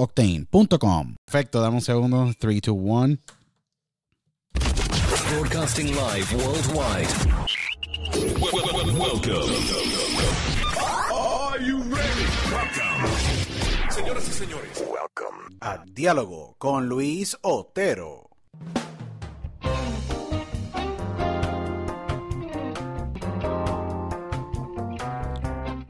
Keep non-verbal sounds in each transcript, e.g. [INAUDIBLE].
octane.com. Perfecto, dame un segundo. 3, 2, 1. Broadcasting live worldwide. Welcome. Are you ready? Welcome. Señoras y señores, welcome. A Diálogo con Luis Otero.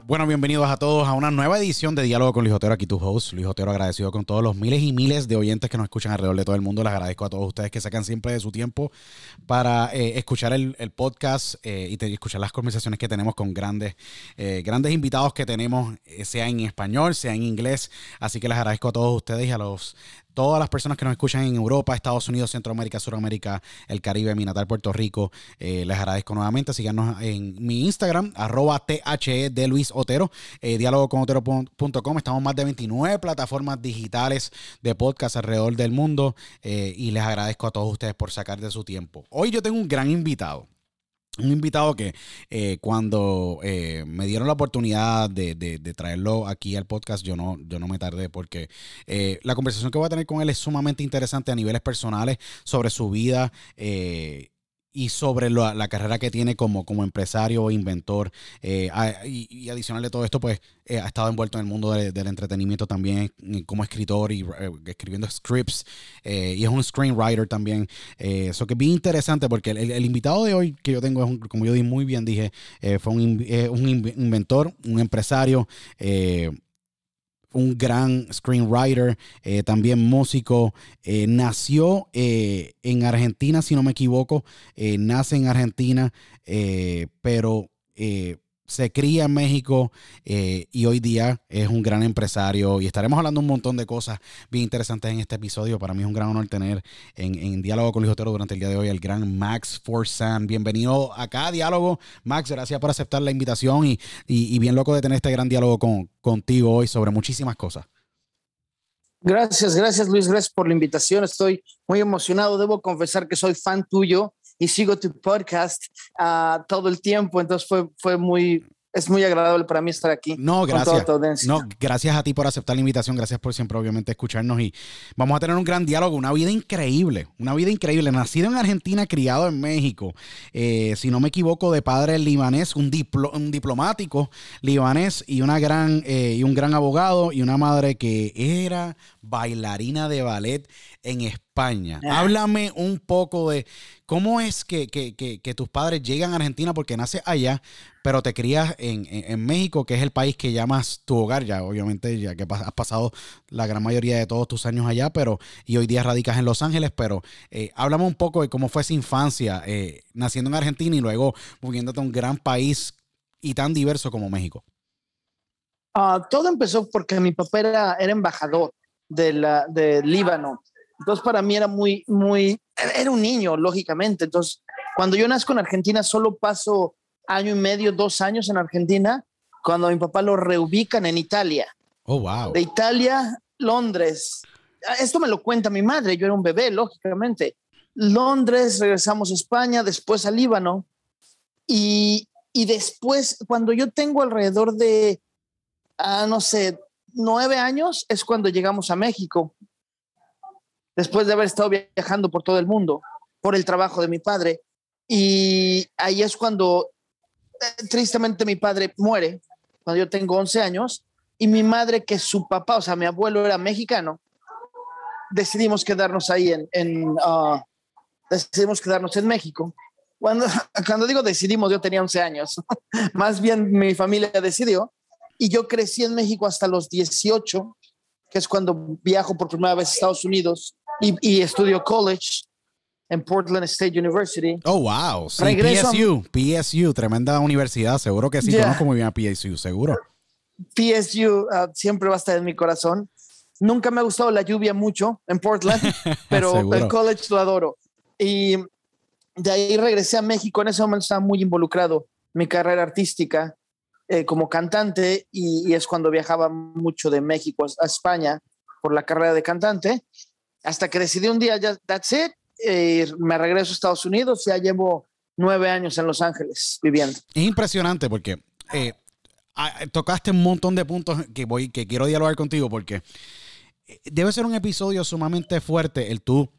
Bueno, bienvenidos a todos a una nueva edición de Diálogo con Luis Otero, aquí tu host, Luis Otero, agradecido con todos los miles y miles de oyentes que nos escuchan alrededor de todo el mundo. Les agradezco a todos ustedes que sacan siempre de su tiempo para eh, escuchar el, podcast eh, y escuchar las conversaciones que tenemos con grandes, eh, grandes invitados que tenemos, sea en español, sea en inglés. Así que les agradezco a todos ustedes y a los todas las personas que nos escuchan en Europa, Estados Unidos, Centroamérica, Suramérica, el Caribe, mi natal Puerto Rico, eh, les agradezco nuevamente. Síganos en mi Instagram, arroba THE de Luis Otero, eh, dialogoconotero.com. Estamos en más de 29 plataformas digitales de podcast alrededor del mundo eh, y les agradezco a todos ustedes por sacar de su tiempo. Hoy yo tengo un gran invitado un invitado que eh, cuando eh, me dieron la oportunidad de, traerlo aquí al podcast, yo no, yo no me tardé porque eh, la conversación que voy a tener con él es sumamente interesante a niveles personales sobre su vida y sobre la, carrera que tiene como, como empresario inventor. Eh, y, adicional de todo esto, pues eh, ha estado envuelto en el mundo de, del entretenimiento también como escritor y eh, escribiendo scripts. y es un screenwriter también. Eso que es bien interesante porque el, el, invitado de hoy que yo tengo, es un, como yo muy bien dije, fue un, un, inventor, un empresario un gran screenwriter, eh, también músico. Eh, nació eh, en Argentina, si no me equivoco. nace en Argentina, pero se cría en México eh, y hoy día es un gran empresario y estaremos hablando un montón de cosas bien interesantes en este episodio. Para mí es un gran honor tener en, Diálogo con Luis Otero durante el día de hoy al gran Max Forsan. Bienvenido acá a Diálogo. Max, gracias por aceptar la invitación y, bien loco de tener este gran diálogo con, contigo hoy sobre muchísimas cosas. Gracias, gracias Luis, gracias por la invitación. Estoy muy emocionado. Debo confesar que soy fan tuyo y sigo tu podcast uh, todo el tiempo, entonces fue, fue muy, es muy agradable para mí estar aquí. No, gracias. no, gracias a ti por aceptar la invitación, gracias por siempre obviamente escucharnos y vamos a tener un gran diálogo, una vida increíble, una vida increíble. Nacido en Argentina, criado en México, eh, si no me equivoco, de padre libanés, un, un diplomático libanés y una gran eh, y un gran abogado y una madre que era bailarina de ballet en España. Ah. Háblame un poco de cómo es que, tus padres llegan a Argentina porque naces allá, pero te crías en, México, que es el país que llamas tu hogar, ya obviamente, ya que has pasado la gran mayoría de todos tus años allá, pero y hoy día radicas en Los Ángeles, pero eh, háblame un poco de cómo fue esa infancia, eh, naciendo en Argentina y luego moviéndote a un gran país y tan diverso como México. Ah, todo empezó porque mi papá era, era embajador de, la, de Líbano entonces para mí era muy, muy, era un niño, lógicamente. Entonces, cuando yo nazco en Argentina, solo paso año y medio, dos años en Argentina, cuando mi papá lo reubican en Italia. Oh, wow. De Italia, Londres. Esto me lo cuenta mi madre, yo era un bebé, lógicamente. Londres, regresamos a España, después a Líbano. Y, y después, cuando yo tengo alrededor de, ah, no sé, nueve años, es cuando llegamos a México después de haber estado viajando por todo el mundo por el trabajo de mi padre. Y ahí es cuando, eh, tristemente, mi padre muere, cuando yo tengo 11 años, y mi madre, que su papá, o sea, mi abuelo era mexicano, decidimos quedarnos ahí en, en ah, decidimos quedarnos en México. Cuando, [LAUGHS] cuando digo decidimos, yo tenía 11 años, [LAUGHS] más bien mi familia decidió, y yo crecí en México hasta los 18, que es cuando viajo por primera vez a Estados Unidos y, y estudio college en Portland State University. Oh, wow. Sí, PSU, PSU, tremenda universidad. Seguro que sí, conozco muy bien a PSU, seguro. PSU uh, siempre va a estar en mi corazón. Nunca me ha gustado la lluvia mucho en Portland, [LAUGHS] pero el college lo adoro. Y de ahí regresé a México. En ese momento estaba muy involucrado mi carrera artística eh, como cantante y, y, es cuando viajaba mucho de México a España por la carrera de cantante hasta que decidí un día, ya, that's it, eh, me regreso a Estados Unidos, ya llevo nueve años en Los Ángeles viviendo. Es impresionante porque eh, tocaste un montón de puntos que voy, que quiero dialogar contigo porque eh, debe ser un episodio sumamente fuerte el tú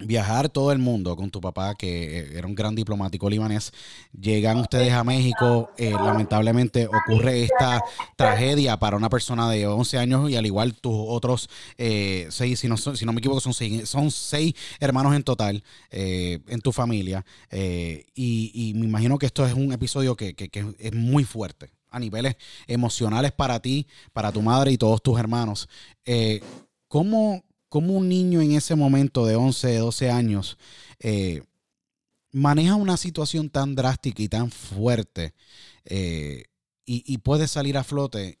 viajar todo el mundo con tu papá, que eh, era un gran diplomático libanés. Llegan ustedes a México, eh, lamentablemente ocurre esta tragedia para una persona de 11 años y al igual tus otros eh, seis, si no, si no me equivoco, son seis, son seis hermanos en total en tu familia. Y, me imagino que esto es un episodio que, que es muy fuerte a niveles emocionales para ti, para tu madre y todos tus hermanos. ¿Cómo, cómo un niño en ese momento de 11, 12 años eh, maneja una situación tan drástica y tan fuerte eh, y, puede salir a flote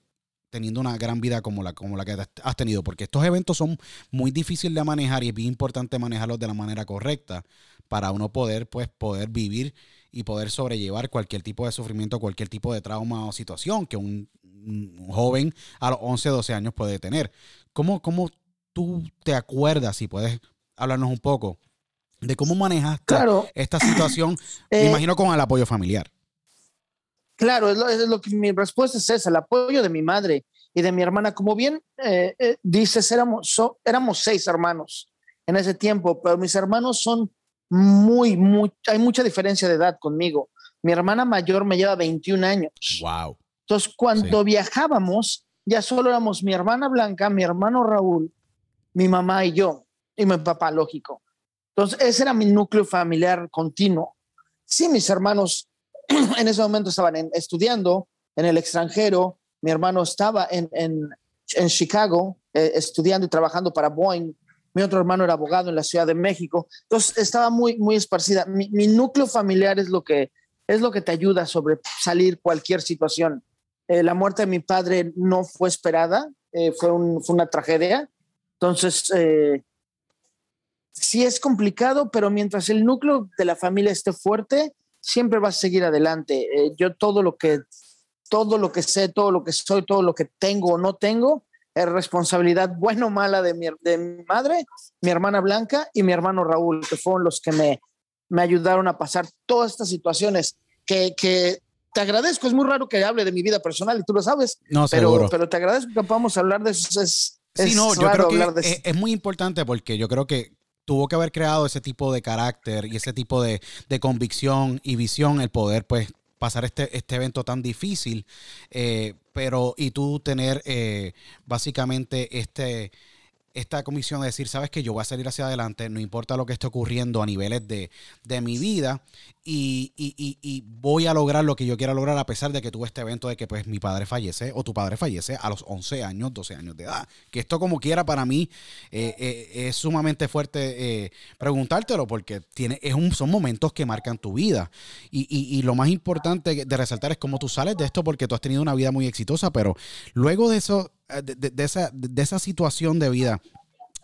teniendo una gran vida como la, como la que has tenido, porque estos eventos son muy difíciles de manejar y es bien importante manejarlos de la manera correcta para uno poder, pues, poder vivir y poder sobrellevar cualquier tipo de sufrimiento, cualquier tipo de trauma o situación que un, joven a los 11, 12 años puede tener. ¿Cómo, cómo tú te acuerdas, si puedes hablarnos un poco, de cómo manejas esta situación, [CLEARS THROAT] me eh, imagino con el apoyo familiar. Claro, es lo, que mi respuesta es esa, el apoyo de mi madre y de mi hermana. Como bien eh, eh, dices, éramos, éramos seis hermanos en ese tiempo, pero mis hermanos son muy, muy, hay mucha diferencia de edad conmigo. Mi hermana mayor me lleva 21 años. Wow. Entonces, cuando Sí. viajábamos, ya solo éramos mi hermana Blanca, mi hermano Raúl, mi mamá y yo, y mi papá, lógico. Entonces, ese era mi núcleo familiar continuo. Sí, mis hermanos [CLEARS THROAT] en ese momento estaban estudiando en el extranjero. Mi hermano estaba en, en, en Chicago eh, estudiando y trabajando para Boeing. Mi otro hermano era abogado en la Ciudad de México. Entonces, estaba muy, muy esparcida. Mi, núcleo familiar es lo que es lo que te ayuda a sobresalir cualquier situación. Eh, la muerte de mi padre no fue esperada, eh, fue una tragedia. Entonces, eh, sí es complicado, pero mientras el núcleo de la familia esté fuerte, siempre vas a seguir adelante. Eh, yo todo lo que todo lo que sé, todo lo que soy, todo lo que tengo o no tengo, es responsabilidad buena o mala de mi, de mi madre, mi hermana Blanca y mi hermano Raúl, que fueron los que me, me ayudaron a pasar todas estas situaciones que, que te agradezco. Es muy raro que hable de mi vida personal y tú lo sabes, No, pero, seguro. pero te agradezco que podamos hablar de eso. Es, Sí, es no, yo creo que hablar de es, eso. es muy importante porque yo creo que tuvo que haber creado ese tipo de carácter y ese tipo de, de convicción y visión el poder, pues, pasar este, este evento tan difícil, eh, pero y tú tener eh, básicamente este esta comisión de decir, sabes que yo voy a salir hacia adelante, no importa lo que esté ocurriendo a niveles de, de mi vida, y, y- y- y voy a lograr lo que yo quiera lograr a pesar de que tuve este evento de que pues mi padre fallece o tu padre fallece a los 11 años, 12 años de edad. Que esto como quiera para mí eh, eh, es sumamente fuerte eh, preguntártelo porque tiene, es un, son momentos que marcan tu vida. Y, lo más importante de resaltar es cómo tú sales de esto porque tú has tenido una vida muy exitosa, pero luego de eso, de, de- de esa, de esa situación de vida,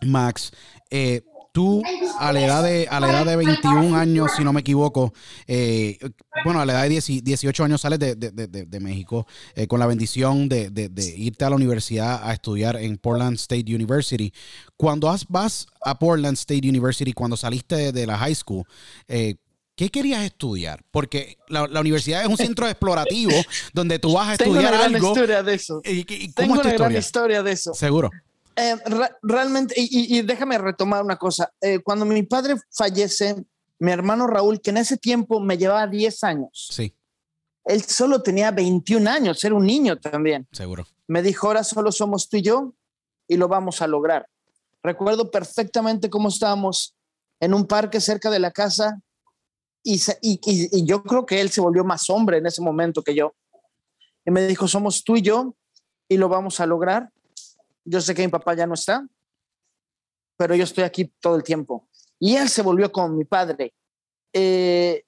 Max, eh, tú a la edad de a la edad de 21 años, si no me equivoco, eh, bueno, a la edad de 10 18 años sales de, de- de- de- México eh, con la bendición de, irte a la universidad a estudiar en Portland State University. Cuando vas a Portland State University, cuando saliste de, de la high school, eh, ¿Qué querías estudiar? Porque la, la universidad es un centro explorativo [LAUGHS] donde tú vas a Tengo una estudiar gran algo. historia de eso. ¿Y, y- Tengo es una gran historia? historia de eso. Seguro. Eh, re- realmente, y- y déjame retomar una cosa. Eh, cuando mi padre fallece, mi hermano Raúl, que en ese tiempo me llevaba 10 años, Sí, él solo tenía 21 años, era un niño también. seguro. Me dijo, ahora solo somos tú y yo y lo vamos a lograr. Recuerdo perfectamente cómo estábamos en un parque cerca de la casa y, yo creo que él se volvió más hombre en ese momento que yo. Y me dijo, somos tú y yo y lo vamos a lograr. Yo sé que mi papá ya no está, pero yo estoy aquí todo el tiempo. Y él se volvió con mi padre. Eh,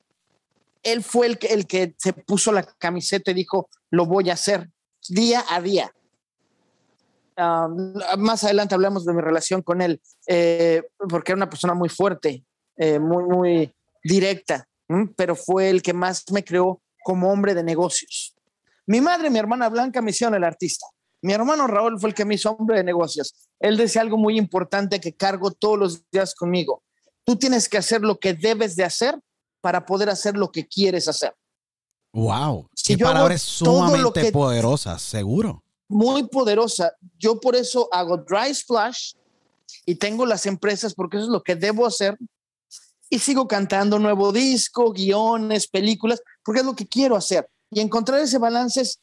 él fue el que, el que se puso la camiseta y dijo, lo voy a hacer día a día. Más adelante hablamos de mi relación con él, eh, porque era una persona muy fuerte, eh, muy, muy directa, ¿m? pero fue el que más me creó como hombre de negocios. Mi madre, mi hermana Blanca, me hicieron el artista. Mi hermano Raúl fue el que me hizo hombre de negocios. Él decía algo muy importante que cargo todos los días conmigo. Tú tienes que hacer lo que debes de hacer para poder hacer lo que quieres hacer. Wow. Si yo palabras sumamente que- poderosas, seguro. muy poderosa. Yo por eso hago dry splash y tengo las empresas porque eso es lo que debo hacer. Y sigo cantando nuevo disco, guiones, películas, porque es lo que quiero hacer. Y encontrar ese balance es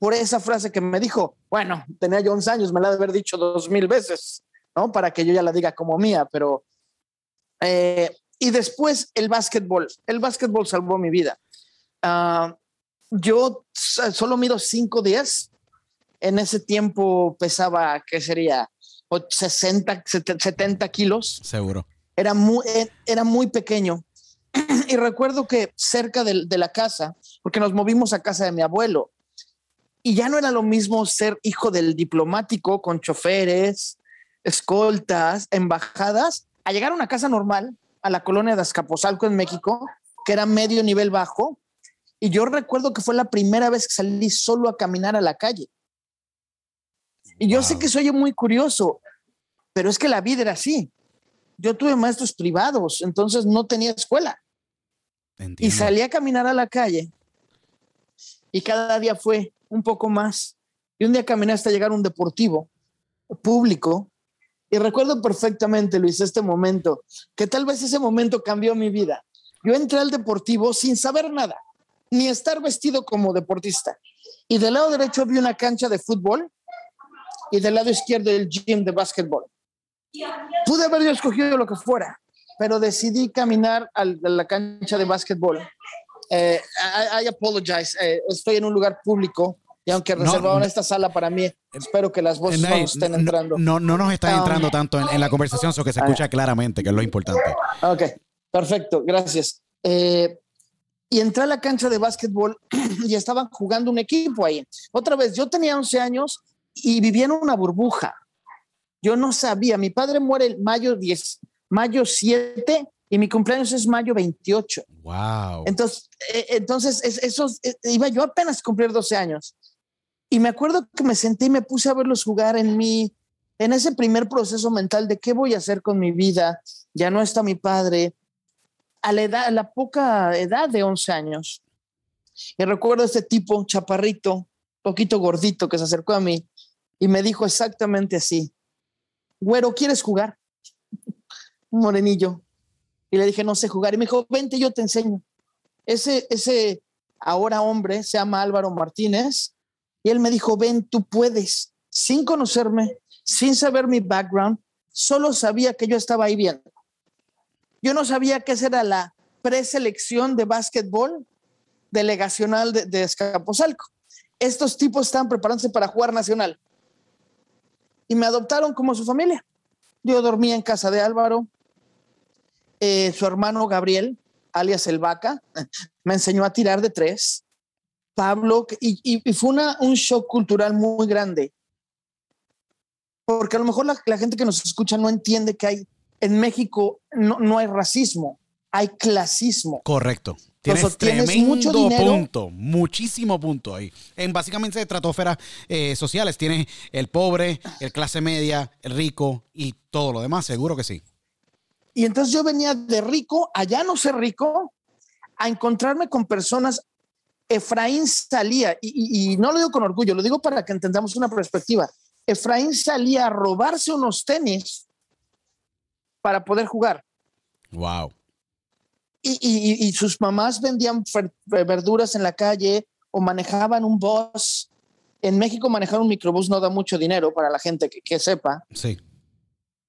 por esa frase que me dijo, bueno, tenía yo 11 años, me la de haber dicho dos mil veces, ¿no? Para que yo ya la diga como mía, pero... eh, y después el básquetbol. El básquetbol salvó mi vida. Ah, yo solo mido 5'10". En ese tiempo pesaba, ¿qué sería? O 60, 70 kilos. Seguro. Era muy, eh, era muy pequeño. [CLEARS THROAT] y recuerdo que cerca de, de la casa, porque nos movimos a casa de mi abuelo, y ya no era lo mismo ser hijo del diplomático con choferes, escoltas, embajadas, a llegar a una casa normal, a la colonia de Azcapotzalco en México, que era medio nivel bajo. Y yo recuerdo que fue la primera vez que salí solo a caminar a la calle. Y yo sé que soy muy curioso, pero es que la vida era así. Yo tuve maestros privados, entonces no tenía escuela. Y salí a caminar a la calle y cada día fue un poco más. Y un día caminé hasta llegar a un deportivo público Y recuerdo perfectamente, Luis, este momento, que tal vez ese momento cambió mi vida. Yo entré al deportivo sin saber nada, ni estar vestido como deportista. Y del lado derecho vi una cancha de fútbol y del lado izquierdo el gym de básquetbol. Pude haber yo escogido lo que fuera, pero decidí caminar a la cancha de básquetbol. Eh, I, I, apologize. Eh, estoy en un lugar público y aunque reservaron esta sala para mí, espero que las voces no, estén entrando. No, no nos están um, entrando tanto en, la conversación, sino que se escucha claramente, que es lo importante. Ok, perfecto, gracias. Eh, y entré a la cancha de básquetbol [CLEARS THROAT] y estaban jugando un equipo ahí. Otra vez, yo tenía 11 años y vivía en una burbuja. Yo no sabía, mi padre muere el mayo 10, mayo 7 y mi cumpleaños es mayo 28. Wow. Entonces, eh, entonces eso, eh, iba yo apenas a cumplir 12 años. Y me acuerdo que me senté y me puse a verlos jugar en mi, en ese primer proceso mental de qué voy a hacer con mi vida. Ya no está mi padre. A la, edad, a la poca edad de 11 años. Y recuerdo a este tipo, chaparrito, poquito gordito, que se acercó a mí y me dijo exactamente así, güero, ¿quieres jugar? Morenillo. Y le dije, no sé jugar. Y me dijo, vente, yo te enseño. Ese, ese ahora hombre se llama Álvaro Martínez. Y él me dijo, ven, tú puedes. Sin conocerme, sin saber mi background, solo sabía que yo estaba ahí viendo. Yo no sabía que esa era la preselección de básquetbol delegacional de, de. Estos tipos estaban preparándose para jugar nacional y me adoptaron como su familia. Yo dormía en casa de Álvaro. Eh, su hermano Gabriel, alias El Vaca, [LAUGHS] me enseñó a tirar de tres. Pablo, y, fue una, un shock cultural muy grande. Porque a lo mejor la, gente que nos escucha no entiende que hay en México no, no hay racismo, hay clasismo. Correcto. Tienes, tremendo mucho punto, muchísimo punto ahí. En básicamente estratosferas eh, sociales tienes el pobre, el clase media, el rico y todo lo demás, seguro que sí. Y entonces yo venía de rico, allá no ser rico, a encontrarme con personas. Efraín salía, y, y no lo digo con orgullo, lo digo para que entendamos una perspectiva. Efraín salía a robarse unos tenis para poder jugar. Wow y, sus mamás vendían verduras en la calle o manejaban un bus. En México manejar un microbús no da mucho dinero para la gente que, que sepa. Sí.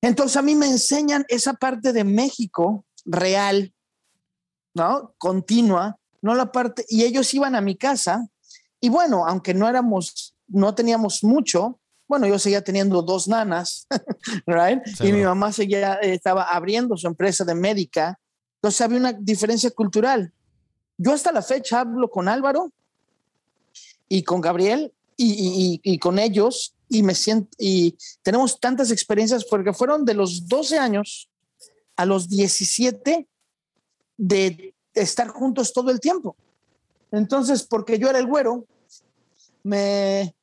Entonces a mí me enseñan esa parte de México real, ¿no? Continua, no la parte, y ellos iban a mi casa y bueno, aunque no éramos, no teníamos mucho, bueno, yo seguía teniendo dos nanas, [LAUGHS] right? y mi mamá seguía, estaba abriendo su empresa de médica entonces había una diferencia cultural. Yo hasta la fecha hablo con Álvaro y con Gabriel y, con ellos y me siento y tenemos tantas experiencias porque fueron de los 12 años a los 17 de estar juntos todo el tiempo. Entonces, porque yo era el güero, me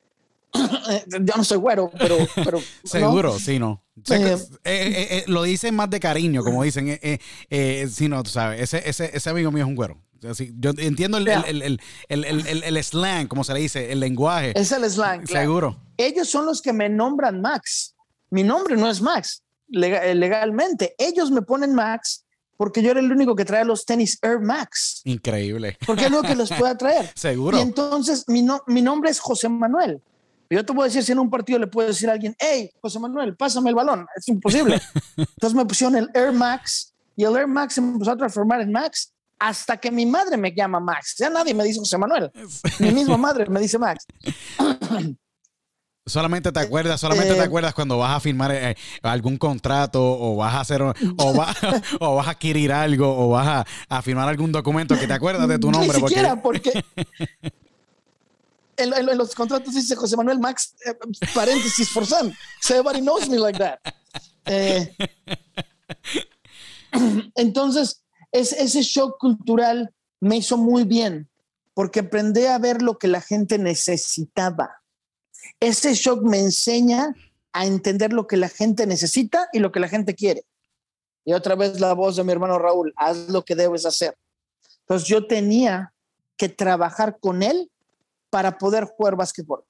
[COUGHS] yo no soy güero, pero, pero [LAUGHS] seguro, sí, no. Eh, eh, eh, lo dicen más de cariño, como dicen. Eh, sí, no, tú sabes, ese, ese, ese amigo mío es un güero. yo entiendo el, el, el, el, slang, como se le dice, el lenguaje. Es el slang. Seguro. Ellos son los que me nombran Max. Mi nombre no es Max, legalmente. Ellos me ponen Max porque yo era el único que traía los tenis Air Max. Increíble. Porque es lo que los pueda traer. [LAUGHS] Seguro. Y entonces mi, no, mi nombre es José Manuel. Yo te puedo decir, si en un partido le puedo decir a alguien, hey, José Manuel, pásame el balón. Es imposible. [LAUGHS] Entonces me pusieron el Air Max y el Air Max se me empezó a transformar en Max hasta que mi madre me llama Max. Ya nadie me dice José Manuel. [LAUGHS] mi misma madre me dice Max. [CLEARS THROAT] Solamente te acuerdas, solamente te eh, acuerdas cuando vas a firmar eh, algún contrato o vas a hacer o, o [LAUGHS] vas a adquirir algo o vas a, firmar algún documento que te acuerdas de tu nombre. Ni siquiera porque, en, los contratos dice José Manuel Max, eh, paréntesis for Sam. So everybody knows me like that. Eh, entonces, es, ese shock cultural me hizo muy bien porque aprendí a ver lo que la gente necesitaba. Ese shock me enseña a entender lo que la gente necesita y lo que la gente quiere. Y otra vez la voz de mi hermano Raúl, haz lo que debes hacer. Entonces yo tenía que trabajar con él para poder jugar básquetbol.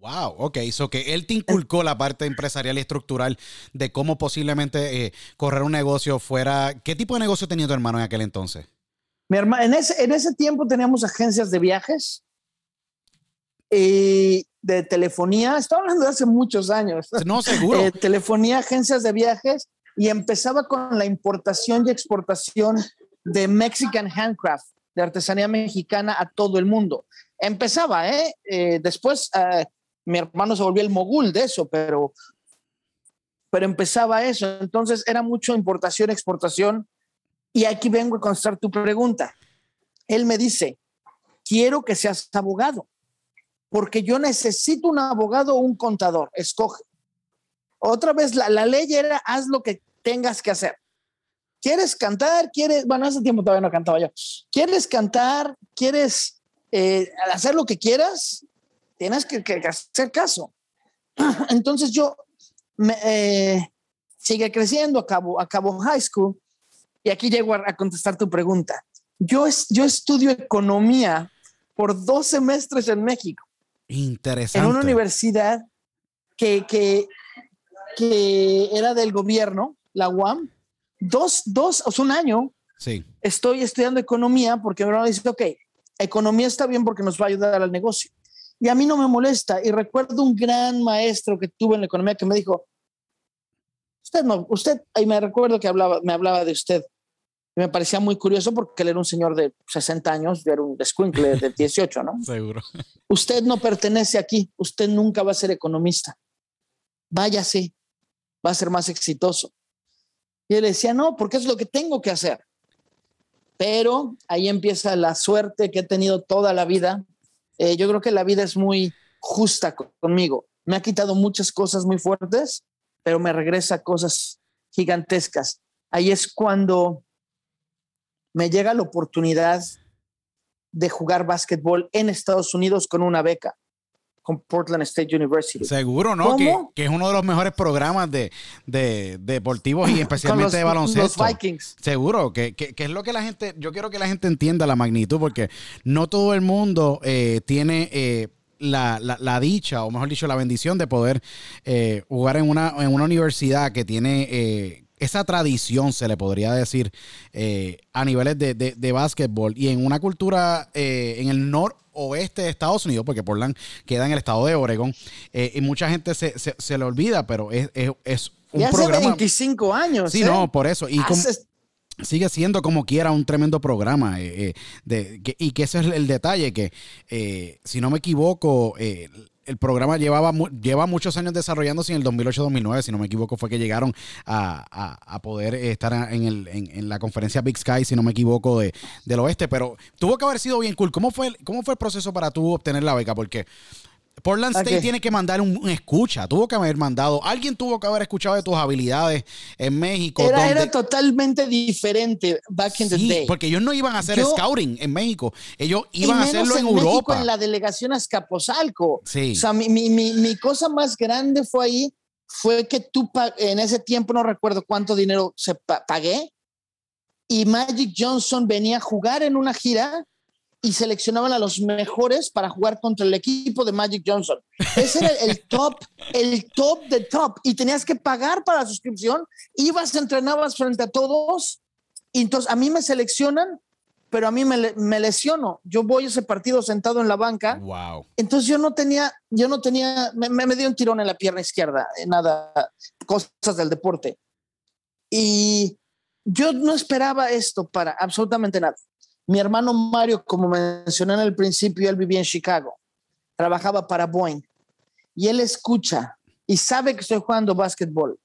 Wow, ok, eso que él te inculcó la parte empresarial y estructural de cómo posiblemente eh, correr un negocio fuera. ¿Qué tipo de negocio tenía tu hermano en aquel entonces? Mi hermano, en ese, en ese tiempo teníamos agencias de viajes y de telefonía. Estoy hablando de hace muchos años. No, seguro. [LAUGHS] Eh, telefonía, agencias de viajes y empezaba con la importación y exportación de Mexican Handcraft, de artesanía mexicana a todo el mundo. Empezaba, ¿eh? eh después eh, mi hermano se volvió el mogul de eso, pero, pero empezaba eso. Entonces era mucho importación, exportación. Y aquí vengo a contestar tu pregunta. Él me dice, quiero que seas abogado, porque yo necesito un abogado o un contador. Escoge. Otra vez, la, la ley era, haz lo que tengas que hacer. ¿Quieres cantar? ¿Quieres? Bueno, hace tiempo todavía no cantaba yo. ¿Quieres cantar? ¿Quieres eh, hacer lo que quieras? Tienes que, hacer caso. [CLEARS THROAT] Entonces yo me, eh, sigue creciendo, acabo, acabo high school y aquí llego a, contestar tu pregunta. Yo, yo estudio economía por dos semestres en México. Interesante. En una universidad que, que, que era del gobierno, la UAM, dos, dos, o sea, un año, sí. estoy estudiando economía porque mi hermano dice, ok, economía está bien porque nos va a ayudar al negocio. Y a mí no me molesta. Y recuerdo un gran maestro que tuve en la economía que me dijo, usted no, usted, ahí me recuerdo que hablaba, me hablaba de usted. Y me parecía muy curioso porque él era un señor de 60 años, yo era un descuincle de [LAUGHS] 18, ¿no? Seguro. Usted no pertenece aquí, usted nunca va a ser economista. Váyase, va a ser más exitoso. Y él decía, no, porque es lo que tengo que hacer. Pero ahí empieza la suerte que he tenido toda la vida. Eh, yo creo que la vida es muy justa conmigo. Me ha quitado muchas cosas muy fuertes, pero me regresa cosas gigantescas. Ahí es cuando me llega la oportunidad de jugar básquetbol en Estados Unidos con una beca con Portland State University. Seguro, ¿no? Que, que, es uno de los mejores programas de, de, deportivos y especialmente de baloncesto. Los Vikings. Seguro, que, que, que, es lo que la gente, yo quiero que la gente entienda la magnitud, porque no todo el mundo eh, tiene... Eh, la, la, la, dicha, o mejor dicho, la bendición de poder eh, jugar en una, en una universidad que tiene esa tradición, se le podría decir, a niveles de, de, de, básquetbol y en una cultura en el norte oeste de Estados Unidos, porque Portland queda en el estado de Oregon, eh, y mucha gente se, se, le olvida, pero es, es, es un hace programa. 25 años. Sí, ¿eh? no, por eso. Y sigue siendo como quiera un tremendo programa. Eh, de, y que ese es el detalle, que si no me equivoco, el programa llevaba lleva muchos años desarrollándose en el 2008-2009, si no me equivoco, fue que llegaron a, poder estar en, el, en, la conferencia Big Sky, si no me equivoco, de, del oeste, pero tuvo que haber sido bien cool. ¿Cómo fue, cómo fue el proceso para tú obtener la beca? Porque Portland State tiene que mandar un, escucha, tuvo que haber mandado, alguien tuvo que haber escuchado de tus habilidades en México. Era, totalmente diferente back in the day. Porque ellos no iban a hacer scouting en México, ellos iban a hacerlo en, en Europa. en la delegación Azcapotzalco. Sí. O sea, mi, mi, mi, cosa más grande fue ahí, fue que tú en ese tiempo no recuerdo cuánto dinero se pagué y Magic Johnson venía a jugar en una gira y seleccionaban a los mejores para jugar contra el equipo de Magic Johnson. Ese era el top, el top de top. Y tenías que pagar para la suscripción. Ibas, entrenabas frente a todos. Y entonces a mí me seleccionan, pero a mí me, me lesiono. Yo voy a ese partido sentado en la banca. Wow. Entonces yo no tenía, yo no tenía, me, me dio un tirón en la pierna izquierda, nada, cosas del deporte. Y yo no esperaba esto para absolutamente nada. Mi hermano Mario, como mencioné en el principio, él vivía en Chicago, trabajaba para Boeing y él escucha y sabe que estoy jugando básquetbol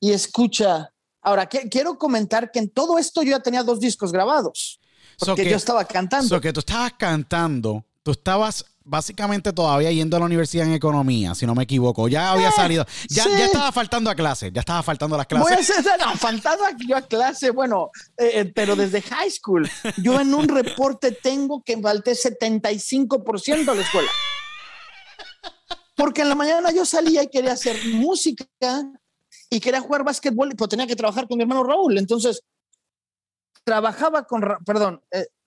y escucha. Ahora, quiero comentar que en todo esto yo ya tenía dos discos grabados porque yo estaba cantando. So que tú estabas cantando, tú estabas básicamente todavía yendo a la universidad en economía, si no me equivoco. Ya había eh, salido, ya, ya estaba faltando a clase, ya estaba faltando a las clases. Voy a hacer, no, faltando yo a clase, bueno, eh, eh, pero desde high school. Yo en un reporte tengo que falté 75% a la escuela. Porque en la mañana yo salía y quería hacer música y quería jugar básquetbol, pero tenía que trabajar con mi hermano Raúl. Entonces, trabajaba con, perdón,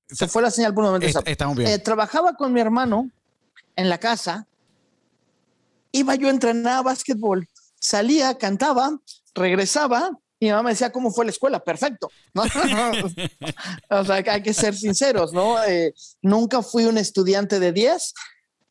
se fue la señal por un momento. estamos bien. trabajaba con mi hermano en la casa iba yo a entrenar básquetbol, salía, cantaba, regresaba y mi mamá me decía cómo fue la escuela, perfecto. ¿no? [LAUGHS] o sea, hay que ser sinceros, ¿no? Eh, nunca fui un estudiante de 10,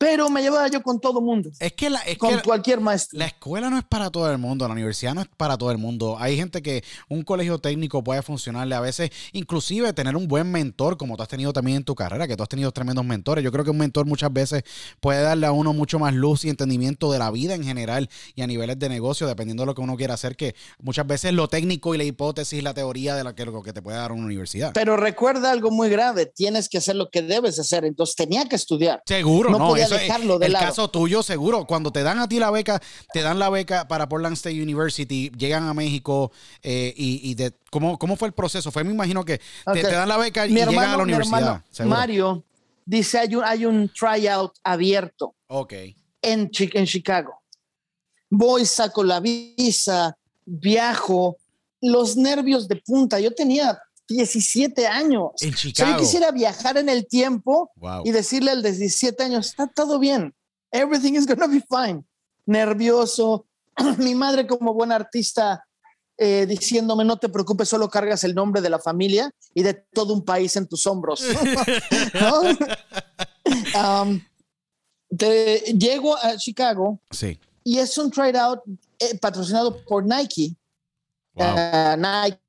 pero me llevaba yo con todo mundo. Es que, la, es con que cualquier maestro. la escuela no es para todo el mundo, la universidad no es para todo el mundo. Hay gente que un colegio técnico puede funcionarle a veces, inclusive tener un buen mentor, como tú has tenido también en tu carrera, que tú has tenido tremendos mentores. Yo creo que un mentor muchas veces puede darle a uno mucho más luz y entendimiento de la vida en general y a niveles de negocio, dependiendo de lo que uno quiera hacer, que muchas veces lo técnico y la hipótesis, la teoría de la que, lo que te puede dar una universidad. Pero recuerda algo muy grave, tienes que hacer lo que debes hacer, entonces tenía que estudiar. Seguro, No no, podía eso es- de el lado. caso tuyo, seguro. Cuando te dan a ti la beca, te dan la beca para Portland State University, llegan a México eh, y, ¿cómo, ¿cómo fue el proceso? Fue, me imagino que te, dan la beca y llegan a la universidad. Mario dice hay un, hay un tryout abierto Ok. en, en Chicago. Voy, saco la visa, viajo, los nervios de punta. Yo tenía 17 años. En O sea, Chicago. yo quisiera viajar en el tiempo Wow. y decirle al de 17 años, está todo bien, everything is gonna be fine. Nervioso. [CLEARS THROAT] Mi madre como buena artista eh, diciéndome, no te preocupes, solo cargas el nombre de la familia y de todo un país en tus hombros. [LAUGHS] ¿No? [LAUGHS] Um, te- llego a Chicago Sí. y es un tryout eh, patrocinado por Nike, Wow. eh, Nike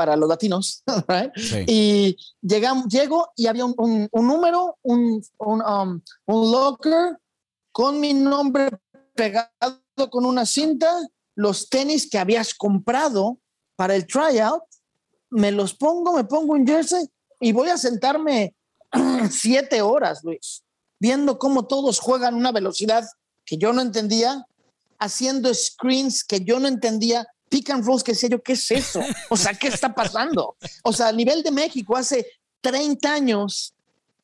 para los latinos, [LAUGHS] right? Sí. Y llegamos, llego y había un, un- un número, un, un, um, un locker con mi nombre pegado con una cinta, los tenis que habías comprado para el tryout, me los pongo, me pongo un jersey y voy a sentarme [CLEARS THROAT] siete horas, Luis, viendo cómo todos juegan a una velocidad que yo no entendía, haciendo screens que yo no entendía, pick and rolls que decía yo, ¿qué es eso? O sea, ¿qué está pasando? O sea, a nivel de México, hace 30 años,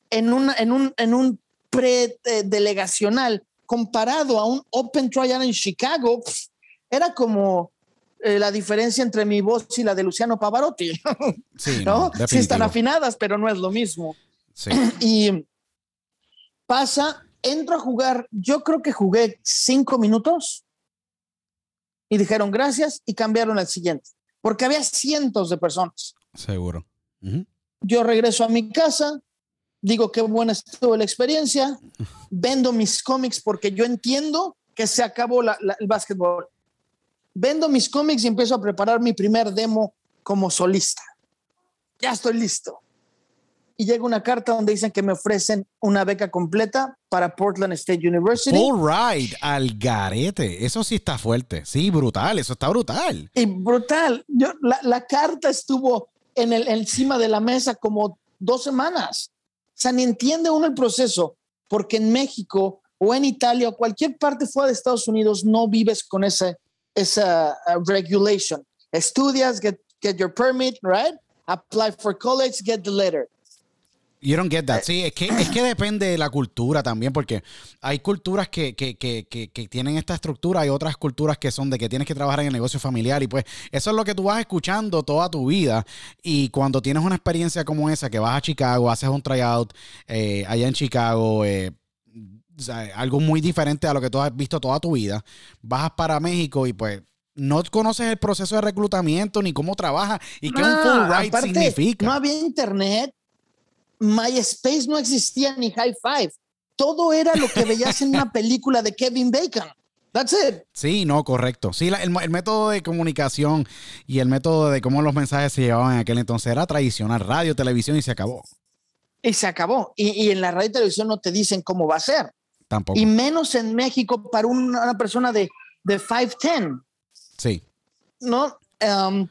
en, una, en un, en un pre-delegacional, comparado a un Open Trial en Chicago, era como eh, la diferencia entre mi voz y la de Luciano Pavarotti, [LAUGHS] Sí, ¿no? no, sí están afinadas, pero no es lo mismo. Sí. [CLEARS THROAT] Y pasa, entro a jugar, yo creo que jugué cinco minutos y dijeron gracias y cambiaron al siguiente, porque había cientos de personas. Seguro. Yo regreso a mi casa, digo qué buena estuvo la experiencia, [LAUGHS] vendo mis cómics porque yo entiendo que se acabó la- la- el básquetbol. Vendo mis cómics y empiezo a preparar mi primer demo como solista. Ya estoy listo. Y llega una carta donde dicen que me ofrecen una beca completa para Portland State University. Full ride al garete. Eso sí está fuerte. Sí, brutal. Eso está brutal. Y brutal. Yo, la, la carta estuvo en el, encima de la mesa como dos semanas. O sea, ni entiende uno el proceso, porque en México o en Italia o cualquier parte fuera de Estados Unidos no vives con esa, esa uh, regulation. Estudias, get, get your permit, right? Apply for college, get the letter. You don't get that. Sí, es que, es que depende de la cultura también, porque hay culturas que, que, que, que, tienen esta estructura, hay otras culturas que son de que tienes que trabajar en el negocio familiar y pues eso es lo que tú vas escuchando toda tu vida y cuando tienes una experiencia como esa, que vas a Chicago, haces un tryout eh, allá en Chicago, eh, algo muy diferente a lo que tú has visto toda tu vida, vas para México y pues no conoces el proceso de reclutamiento ni cómo trabaja y qué un full ride aparte, significa. No había internet, MySpace no existía ni High Five. Todo era lo que veías en una [LAUGHS] película de Kevin Bacon. That's it. Sí, no, correcto. Sí, la- el, el método de comunicación y el método de cómo los mensajes se llevaban en aquel entonces era tradicional, radio, televisión y se acabó. Y se acabó. Y, y en la radio y televisión no te dicen cómo va a ser. Tampoco. Y menos en México para una, una persona de, de 5'10, Sí. ¿no? Um,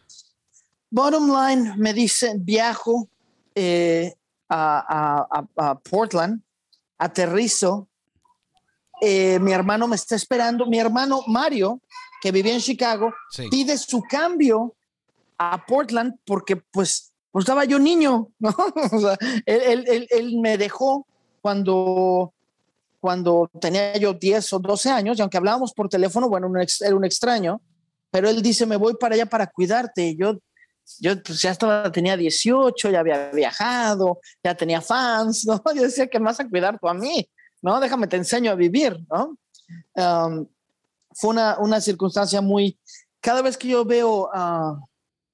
bottom line, me dice, viajo eh, a, a- a- a Portland, aterrizo, eh, mi hermano me está esperando, mi hermano Mario, que vivía en Chicago, Sí. pide su cambio a Portland porque pues, pues estaba yo niño, [LAUGHS] ¿no? O sea, él, él- él- él me dejó cuando, cuando tenía yo 10 o 12 años y aunque hablábamos por teléfono, bueno, un ex- era un extraño, pero él dice, me voy para allá para cuidarte. Y yo, yo pues ya estaba, tenía 18, ya había viajado, ya tenía fans, ¿no? [LAUGHS] Yo decía que me vas a cuidar tú a mí, ¿no? Déjame te enseño a vivir, ¿no? Um, fue una, una circunstancia muy... Cada vez que yo veo ah,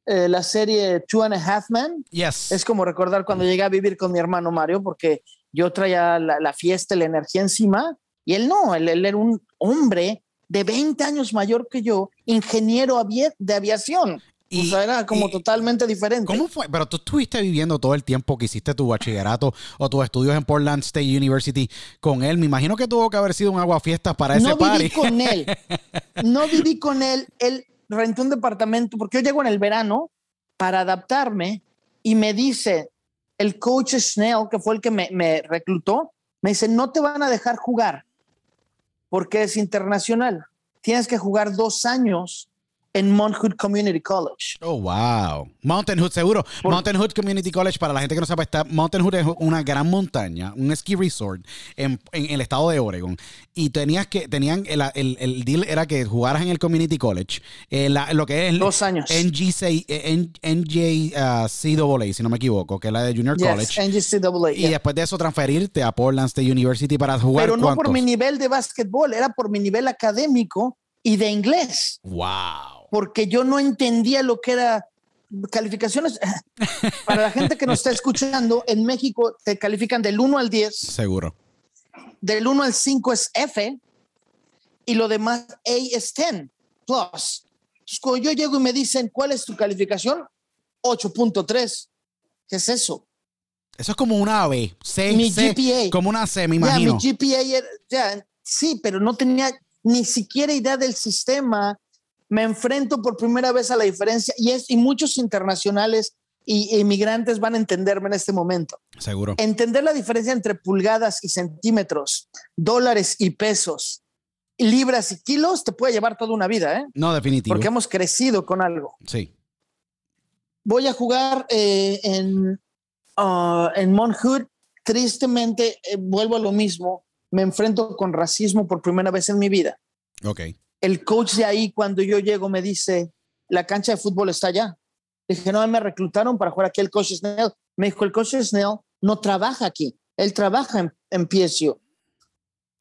eh, la serie Two and a Half Men, Yes. es como recordar cuando llegué a vivir con mi hermano Mario, porque yo traía la, la fiesta la energía encima, y él no, él, él era un hombre de 20 años mayor que yo, ingeniero de aviación. Y- o sea, era como y- totalmente diferente. ¿Cómo fue? Pero tú estuviste viviendo todo el tiempo que hiciste tu bachillerato o tus estudios en Portland State University con él. Me imagino que tuvo que haber sido un aguafiestas para ese no party. viví con él. [LAUGHS] No viví con él. Él rentó un departamento porque yo llego en el verano para adaptarme y me dice el coach Snell, que fue el que me, me reclutó, me dice, no te van a dejar jugar porque es internacional. Tienes que jugar dos años en Mount Hood Community College. Oh, wow. Mountain Hood, seguro. Mountain Hood Community College, para la gente que no sepa, está, Mountain Hood es una gran montaña, un ski resort en, en el estado de Oregon. Y tenías que, tenían, el, el- el deal era que jugaras en el Community College, eh, la- lo que es Dos años. NGC, eh, NJCAA, si no me equivoco, que es la de Junior College. Yes, NGCAA. Y yeah. después de eso transferirte a Portland State University para jugar Pero no por mi nivel de básquetbol, era por mi nivel académico y de inglés. Wow. Porque yo no entendía lo que era calificaciones. [LAUGHS] Para la gente que nos está escuchando, en México te califican del 1 al 10, Seguro. del 1 al 5 es F y lo demás A es 10 plus. Entonces, cuando yo llego y me dicen, ¿cuál es tu calificación? 8.3. ¿Qué es eso? Eso es como una B. C, Mi C, GPA. Como una C, me Ya, imagino. mi GPA, era- ya, sí, pero no tenía ni siquiera idea del sistema. Me enfrento por primera vez a la diferencia y, es, y muchos internacionales y inmigrantes van a entenderme en este momento. Seguro. Entender la diferencia entre pulgadas y centímetros, dólares y pesos, libras y kilos te puede llevar toda una vida, ¿eh? No, definitivo. porque hemos crecido con algo. Sí. Voy a jugar eh, en, ah, en Mount Hood. Tristemente, eh, vuelvo a lo mismo. Me enfrento con racismo por primera vez en mi vida. Ok. El coach de ahí, cuando yo llego, me dice, la cancha de fútbol está allá. Dije, no, me reclutaron para jugar aquí el coach Snell. Me dijo, el coach Snell no trabaja aquí. Él trabaja en, en PSU.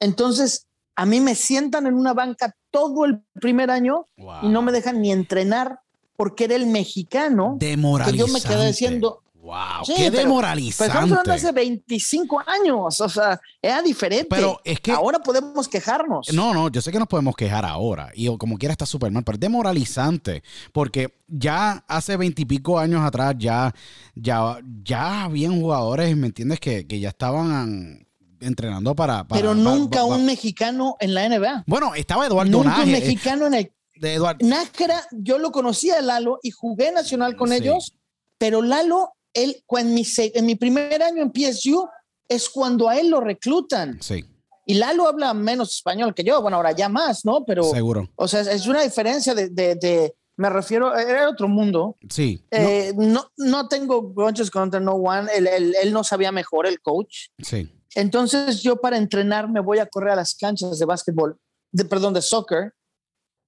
Entonces, a mí me sientan en una banca todo el primer año Wow. y no me dejan ni entrenar porque era el mexicano que yo me quedé diciendo, Wow. Sí, Qué pero- demoralizante. pues estamos hablando hace 25 años, o sea, era diferente. Pero es que- ahora podemos quejarnos. No, no, yo sé que nos podemos quejar ahora y como quiera está súper mal, pero es demoralizante porque ya hace veintipico años atrás ya, ya, ya habían jugadores, ¿me entiendes? Que, que ya estaban entrenando para... para- pero nunca un mexicano en la NBA. Bueno, estaba Eduardo Nunca un Naje, eh, mexicano en el de Eduardo... Nájera, yo lo conocía Lalo y jugué nacional con Sí. ellos, pero Lalo, él, en mi, en mi primer año en PSU, es cuando a él lo reclutan. Sí, Y Lalo habla menos español que yo, bueno, ahora ya más, ¿no? Pero, seguro. o sea, es- una diferencia de, de- de- me refiero, era otro mundo. Sí. No, Eh, no, no tengo brunches contra no one, él, él- él no sabía mejor, el coach. sí. Entonces yo para entrenar me voy a correr a las canchas de básquetbol, de, perdón, de soccer,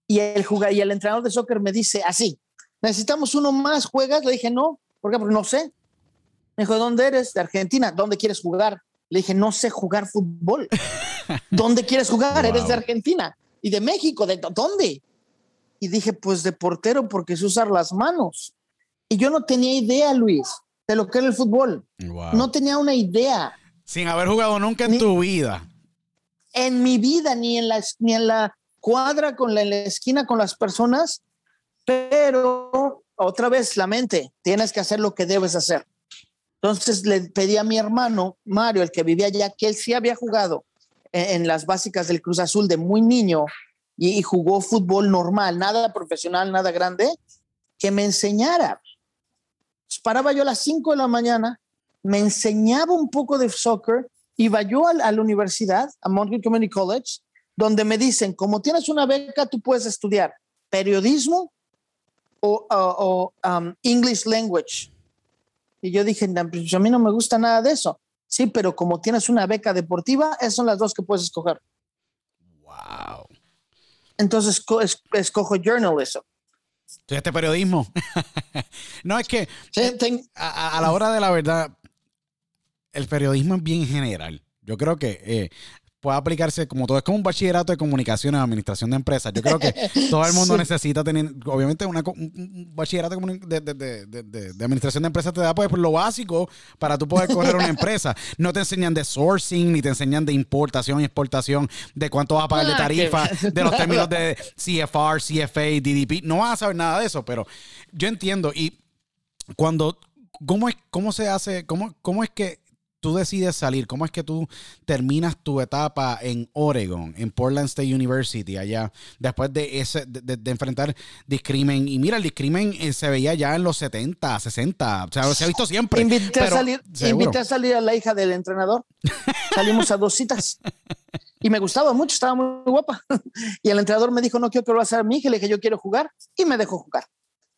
y el, jugador, y el entrenador de soccer me dice así, necesitamos uno más, ¿juegas? Le dije, no, ¿por qué? Porque no sé. Me dijo, ¿dónde eres? De Argentina, ¿dónde quieres jugar? Le dije, no sé jugar fútbol. [LAUGHS] ¿Dónde quieres jugar? Eres de Wow. Argentina. Y de México, ¿de dónde? Y dije, pues de portero porque sé usar las manos. Y yo no tenía idea, Luis, de lo que era el fútbol. Wow. No tenía una idea Sin haber jugado nunca en Ni- tu vida. en mi vida, ni en la, ni en la cuadra, con la, en la esquina, con las personas, pero otra vez la mente, tienes que hacer lo que debes hacer. Entonces le pedí a mi hermano Mario, el que vivía allá, que él sí había jugado en, las básicas del Cruz Azul de muy niño y, jugó fútbol normal, nada profesional, nada grande, que me enseñara. Entonces, paraba yo a las 5 de la mañana, me enseñaba un poco de soccer, iba yo a, a la universidad, a Montgomery Community College, donde me dicen, como tienes una beca, tú puedes estudiar periodismo o, o- o, um, English language. Y yo dije, "No, pues, a mí no me gusta nada de eso. Sí, pero como tienes una beca deportiva, esas son las dos que puedes escoger. Wow. Entonces esco- es- escojo journalism. Estudiaste periodismo. [LAUGHS] no, es que Sí, ten- a, a- a la hora de la verdad, el periodismo es bien general. Yo creo que eh, puede aplicarse como todo es como un bachillerato de comunicaciones, administración de empresas. Yo creo que [LAUGHS] todo el mundo necesita tener, obviamente, una, un bachillerato de, de, de, de, administración de empresas te da pues lo básico para tú poder correr una empresa. No te enseñan de sourcing, ni te enseñan de importación y exportación, de cuánto vas a pagar de tarifa, de los términos de [LAUGHS] CFR, CFA, DDP. No vas a saber nada de eso, pero yo entiendo. Y cuando, ¿cómo es, cómo se hace, cómo, cómo es que tú decides salir? ¿Cómo es que tú terminas tu etapa en Oregon, en Portland State University, allá, después de ese, de, enfrentar discrimen? Y mira, el discrimen eh, se veía ya en los 70, 60, o sea, se ha visto siempre. Invité, a, salir, invité a salir a la hija del entrenador. Salimos a dos citas. Y me gustaba mucho, estaba muy guapa. Y el entrenador me dijo, no quiero que lo a hacer a mi hija. Le dije, yo quiero jugar. Y me dejó jugar.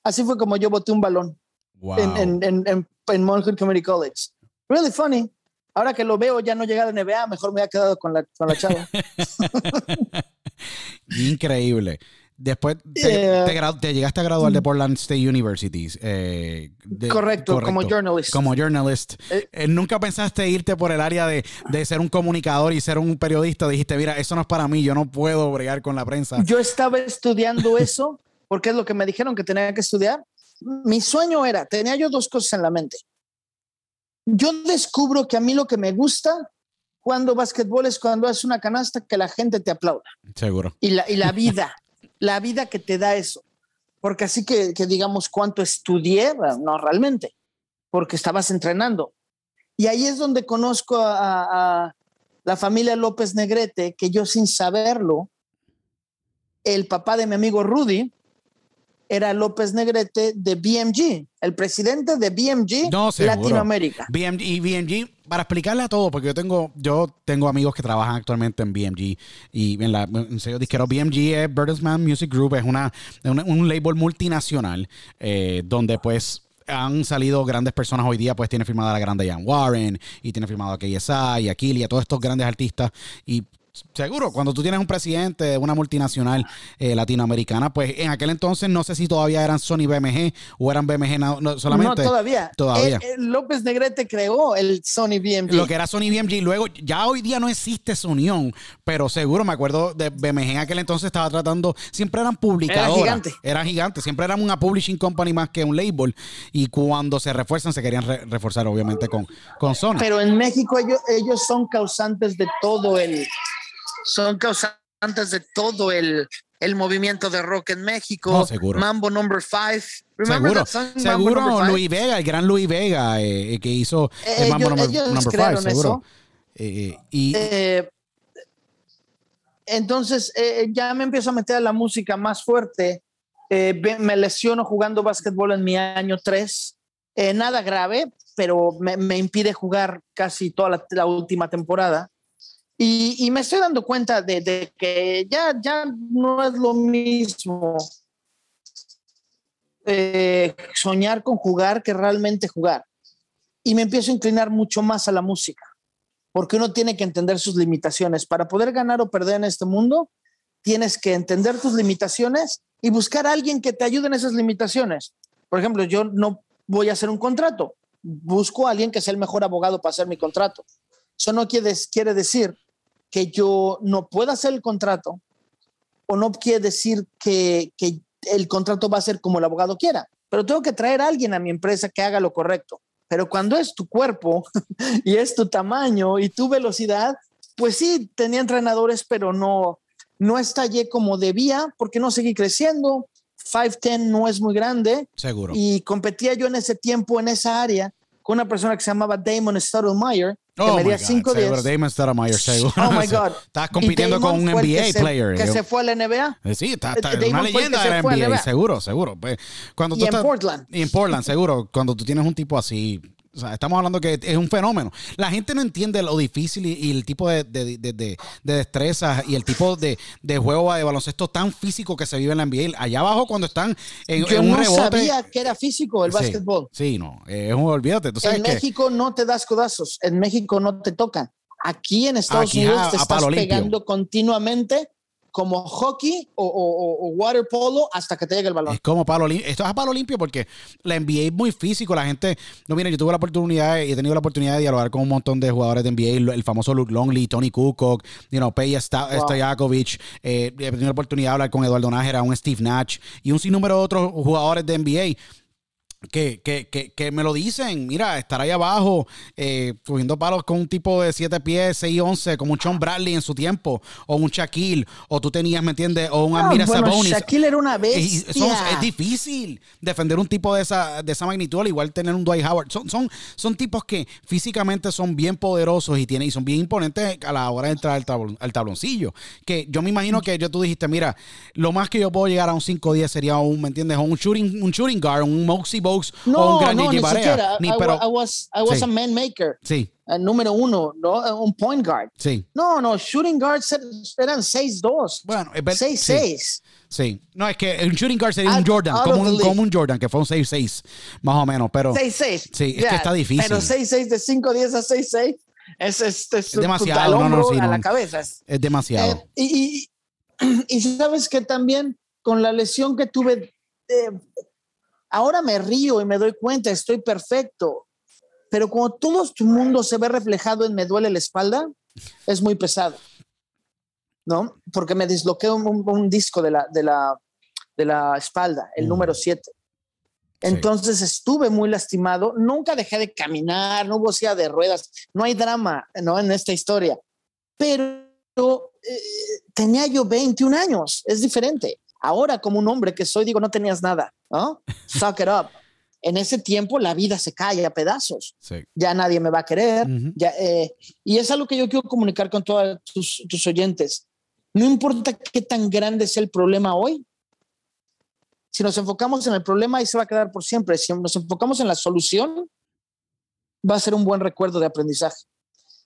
Así fue como yo boté un balón en, en, en, en Community College. Really funny. Ahora que lo veo, ya no llega a la NBA, mejor me ha quedado con la, con la chava. [LAUGHS] Increíble. Después te, llegaste a graduar de Portland State University. Eh, correcto, como journalist. Como journalist. Eh, eh, ¿Nunca pensaste irte por el área de, de, ser un comunicador y ser un periodista? Dijiste, mira, eso no es para mí, yo no puedo bregar con la prensa. Yo estaba estudiando [LAUGHS] eso porque es lo que me dijeron que tenía que estudiar. Mi sueño era, tenía yo dos cosas en la mente yo descubro que a mí lo que me gusta cuando básquetbol es cuando haces una canasta que la gente te aplauda. Seguro. Y la, y la vida, [LAUGHS] la vida que te da eso. Porque así que, digamos cuánto estudié, no realmente, porque estabas entrenando. Y ahí es donde conozco a, a la familia López Negrete, que yo sin saberlo, el papá de mi amigo Rudy, era López Negrete de BMG, el presidente de BMG Latinoamérica. BMG, y BMG, para explicarle a todo, porque yo tengo, yo tengo amigos que trabajan actualmente en BMG y en la en sello disquero BMG es Bertelsmann Music Group, es una, un label multinacional eh, donde pues han salido grandes personas hoy día, pues tiene firmada la grande Jan Warren y tiene firmado a KSI y a Kili, a todos estos grandes artistas y Seguro, cuando tú tienes un presidente de una multinacional eh, latinoamericana, pues en aquel entonces no sé si todavía eran Sony BMG o eran BMG no, solamente. No, todavía. Todavía. Eh, eh, López Negrete creó el Sony BMG. Lo que era Sony BMG. Luego, ya hoy día no existe esa unión, pero seguro me acuerdo de BMG en aquel entonces estaba tratando, siempre eran publicadoras. Era gigante. Era gigante, siempre eran una publishing company más que un label. Y cuando se refuerzan, se querían reforzar obviamente con, con Sony. Pero en México ellos, ellos son causantes de todo el son causantes de todo el, el movimiento de rock en México. Mambo Number Five. Seguro, seguro Luis Vega, el gran Luis Vega eh, que hizo el Mambo Number, Five, seguro. Eh, y, eh, entonces ya me empiezo a meter a la música más fuerte. me lesiono jugando básquetbol en mi año 3. nada grave, pero me, me, impide jugar casi toda la, la última temporada. Y, me estoy dando cuenta de, que ya, ya no es lo mismo eh, soñar con jugar que realmente jugar. Y me empiezo a inclinar mucho más a la música, porque uno tiene que entender sus limitaciones. Para poder ganar o perder en este mundo, tienes que entender tus limitaciones y buscar a alguien que te ayude en esas limitaciones. Por ejemplo, yo no voy a hacer un contrato, busco a alguien que sea el mejor abogado para hacer mi contrato. Eso no quiere, quiere decir que yo no pueda hacer el contrato o no quiere decir que, que el contrato va a ser como el abogado quiera, pero tengo que traer a alguien a mi empresa que haga lo correcto. Pero cuando es tu cuerpo [LAUGHS] y es tu tamaño y tu velocidad, pues sí, tenía entrenadores, pero no, no estallé como debía porque no seguí creciendo. 5'10 no es muy grande. Seguro. Y competía yo en ese tiempo en esa área con una persona que se llamaba Damon Stoudemire, que oh medía 5 10. Damon Stoudemire, seguro. Oh my God. [LAUGHS] Estás compitiendo con un NBA player. Que se fue a la NBA. Eh, sí, está, está una leyenda de la NBA, seguro, seguro. Pues, cuando y en Portland. Y en Portland, seguro. Cuando tú tienes un tipo así, o sea, estamos hablando que es un fenómeno. La gente no entiende lo difícil y, el tipo de, de, de, de, destrezas y el tipo de, juego de baloncesto tan físico que se vive en la NBA. Allá abajo, cuando están en, Yo un no rebote. sabía que era físico el básquetbol. Sí, no. Es un, olvídate. en México no te das codazos. En México no te tocan. Aquí en Estados Unidos te estás pegando continuamente como hockey o, o, o, water polo hasta que te llegue el balón. Es como palo limpio. Esto es a palo limpio porque la NBA es muy físico. La gente, no, mira, yo tuve la oportunidad y he tenido la oportunidad de dialogar con un montón de jugadores de NBA, el, famoso Luke Longley, Tony Kukoc, you know, Peja Stojakovic. Eh, he tenido la oportunidad de hablar con Eduardo Nájera, un Steve Nash y un sinnúmero de otros jugadores de NBA que, que, que, que, me lo dicen, mira, estar ahí abajo eh, cogiendo palos con un tipo de 7 pies, 6 11, como un Sean Bradley en su tiempo, o un Shaquille, o tú tenías, ¿me entiendes? O un Amira bueno, Sabonis. Shaquille era una bestia. Son, es difícil defender un tipo de esa, de esa magnitud, al igual tener un Dwight Howard. Son, son, son tipos que físicamente son bien poderosos y, tienen, y son bien imponentes a la hora de entrar al, tablon, al tabloncillo. Que yo me imagino que yo tú dijiste, mira, lo más que yo puedo llegar a un 5-10 sería un, ¿me entiendes? Un shooting, un shooting guard, un Moxie No, o un gran no, ni siquiera. Ni, I, pero, I was, I was Sí. a man maker. sí, Eh, número uno, ¿no? Eh, Un point guard. sí. No, no, shooting guards er- eran 6'2. Bueno, es ver- 6'6. Sí. No, es que un shooting guard sería Out- un Jordan, como un, como un Jordan, que fue un 6-6, más o menos, pero 6'6. Sí, es que está difícil. Pero 6'6 de 5'10 a 6'6 es, es, es, demasiado, al no, no, sí, a la cabeza. Es- es demasiado. Eh, y, y, [CLEARS THROAT] y sabes que también con la lesión que tuve, eh, ahora me río y me doy cuenta, estoy perfecto. Pero cuando todo tu mundo se ve reflejado en me duele la espalda, es muy pesado. ¿No? Porque me disloqué un, disco de la, de, la, de la espalda, el Mm. número 7. Entonces estuve muy lastimado, nunca dejé de caminar, no hubo silla de ruedas, no hay drama ¿no? en esta historia, pero eh, tenía yo 21 años, es diferente. Ahora como un hombre que soy, digo, no tenías nada, ¿no? Suck it up. En ese tiempo la vida se cae a pedazos, Sí. ya nadie me va a querer, Ujú. ya, eh, y es algo que yo quiero comunicar con todos tus, tus oyentes. No importa qué tan grande sea el problema hoy, si nos enfocamos en el problema, ahí se va a quedar por siempre. Si nos enfocamos en la solución, va a ser un buen recuerdo de aprendizaje.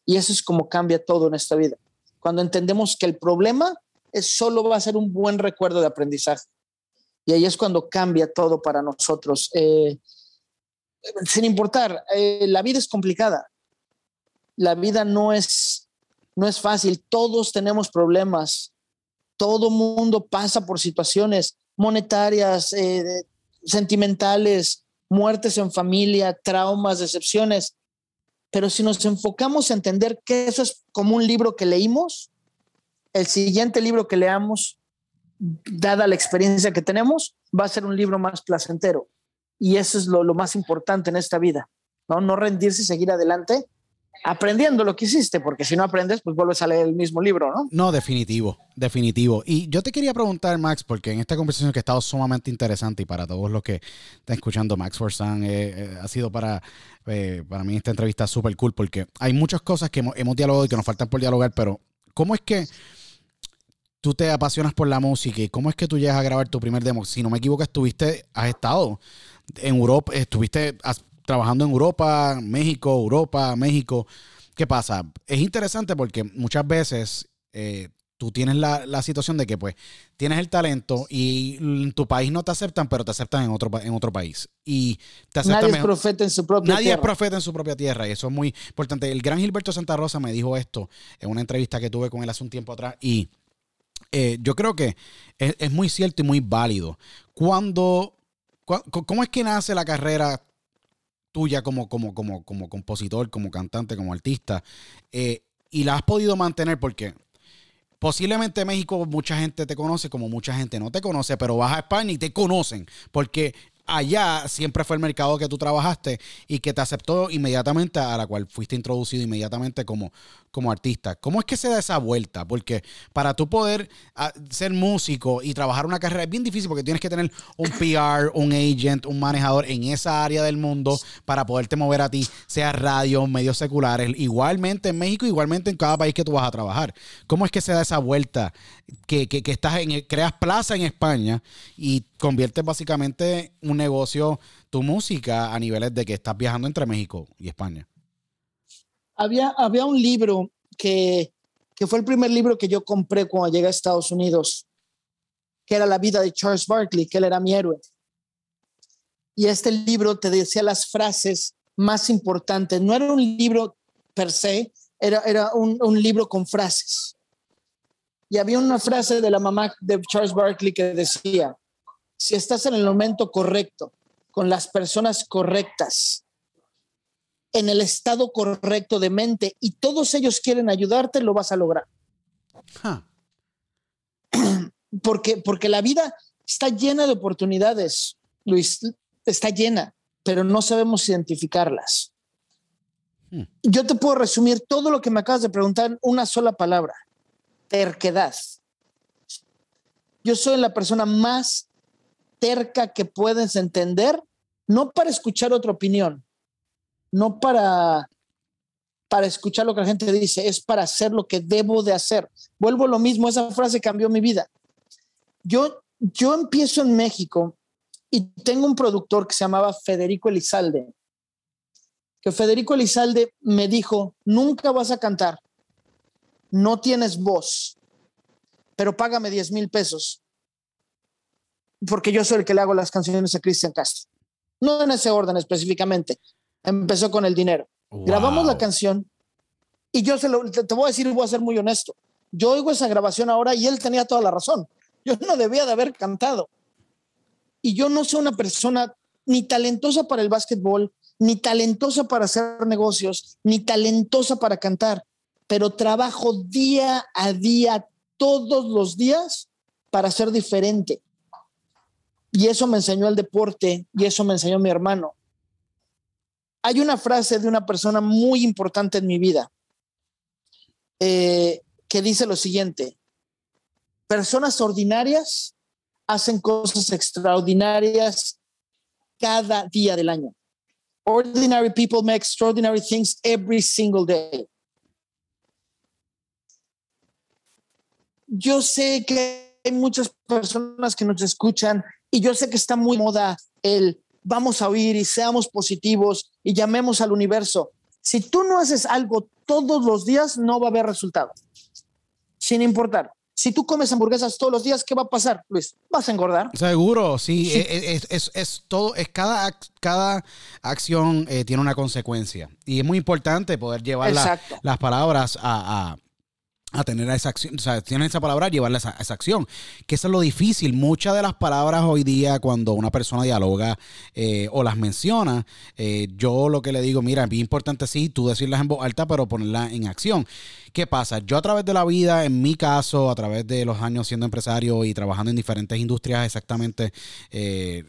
Y eso es como cambia todo en esta vida. Cuando entendemos que el problema es solo va a ser un buen recuerdo de aprendizaje. Y ahí es cuando cambia todo para nosotros. Eh, sin importar, eh, la vida es complicada. La vida no es, no es fácil. Todos tenemos problemas. Todo mundo pasa por situaciones monetarias, eh, sentimentales, muertes en familia, traumas, decepciones. Pero si nos enfocamos a entender que eso es como un libro que leímos, el siguiente libro que leamos, dada la experiencia que tenemos, va a ser un libro más placentero. Y eso es lo, más importante en esta vida, ¿no? No rendirse y seguir adelante aprendiendo lo que hiciste, porque si no aprendes, pues vuelves a leer el mismo libro, ¿no? No, definitivo, definitivo. Y yo te quería preguntar, Max, porque en esta conversación que ha estado sumamente interesante y para todos los que están escuchando, Max Forsan eh, eh, ha sido para, eh, para mí esta entrevista súper cool porque hay muchas cosas que hemos, hemos dialogado y que nos faltan por dialogar, pero ¿cómo es que tú te apasionas por la música y cómo es que tú llegas a grabar tu primer demo? Si no me equivoco, estuviste, has estado en Europa, estuviste has- trabajando en Europa, México, Europa, México. ¿Qué pasa? Es interesante porque muchas veces eh, tú tienes la, la situación de que pues tienes el talento y en tu país no te aceptan, pero te aceptan en otro, en otro país. Y te aceptan Nadie es profeta en su propia Nadie tierra. es profeta en su propia tierra y eso es muy importante. El gran Gilberto Santa Rosa me dijo esto en una entrevista que tuve con él hace un tiempo atrás y eh, yo creo que es, muy cierto y muy válido. Cuando, ¿Cómo es que nace la carrera tuya como, como, como, como compositor, como cantante, como artista? Eh, y la has podido mantener porque posiblemente en México mucha gente te conoce como mucha gente no te conoce, pero vas a España y te conocen porque allá siempre fue el mercado que tú trabajaste y que te aceptó inmediatamente, a la cual fuiste introducido inmediatamente como, como artista. ¿Cómo es que se da esa vuelta? Porque para tú poder ah, ser músico y trabajar una carrera es bien difícil porque tienes que tener un [COUGHS] PR, un agent, un manejador en esa área del mundo para poderte mover a ti, sea radio, medios seculares, igualmente en México, igualmente en cada país que tú vas a trabajar. ¿Cómo es que se da esa vuelta? Que, que, que estás en, creas plaza en España y conviertes básicamente un negocio, tu música, a niveles de que estás viajando entre México y España. Había, había un libro que, que fue el primer libro que yo compré cuando llegué a Estados Unidos, que era La vida de Charles Barkley, que él era mi héroe. Y este libro te decía las frases más importantes. No era un libro per se, era, era un, un libro con frases. Y había una frase de la mamá de Charles Barkley que decía, si estás en el momento correcto, con las personas correctas, en el estado correcto de mente y todos ellos quieren ayudarte, lo vas a lograr. Huh. Porque, porque la vida está llena de oportunidades, Luis, está llena, pero no sabemos identificarlas. Hmm. Yo te puedo resumir todo lo que me acabas de preguntar en una sola palabra, terquedad. Yo soy la persona más terca que puedes entender, no para escuchar otra opinión, no para para escuchar lo que la gente dice, es para hacer lo que debo de hacer. Vuelvo a lo mismo, esa frase cambió mi vida. Yo, yo empiezo en México y tengo un productor que se llamaba Federico Elizalde, que Federico Elizalde me dijo, nunca vas a cantar, no tienes voz, pero págame 10 mil pesos, porque yo soy el que le hago las canciones a Cristian Castro. No en ese orden específicamente, empezó con el dinero. Grabamos la canción y yo se lo, te, te voy a decir, voy a ser muy honesto. Yo oigo esa grabación ahora y él tenía toda la razón. Yo no debía de haber cantado. Y yo no soy una persona ni talentosa para el básquetbol, ni talentosa para hacer negocios, ni talentosa para cantar, pero trabajo día a día, todos los días, para ser diferente. Y eso me enseñó el deporte y eso me enseñó mi hermano hay una frase de una persona muy importante en mi vida eh, que dice lo siguiente, personas ordinarias hacen cosas extraordinarias cada día del año. Ordinary people make extraordinary things every single day. Yo sé que hay muchas personas que nos escuchan y yo sé que está muy moda el vamos a oír y seamos positivos y llamemos al universo. Si tú no haces algo todos los días, no va a haber resultado. Sin importar. Si tú comes hamburguesas todos los días, ¿qué va a pasar, Luis? Vas a engordar. Seguro, sí. Sí. Es, es- es- es todo, es cada, cada acción eh, tiene una consecuencia. Y es muy importante poder llevar la- las palabras a, a- a tener esa acción. O sea, tienes esa palabra, llevarla a esa, a esa acción. Que eso es lo difícil. Muchas de las palabras hoy día, cuando una persona dialoga eh, o las menciona, eh, yo lo que le digo, mira, es bien importante, sí, tú decirlas en voz alta, pero ponerlas en acción. ¿Qué pasa? Yo a través de la vida, en mi caso, a través de los años siendo empresario y trabajando en diferentes industrias, exactamente, eh,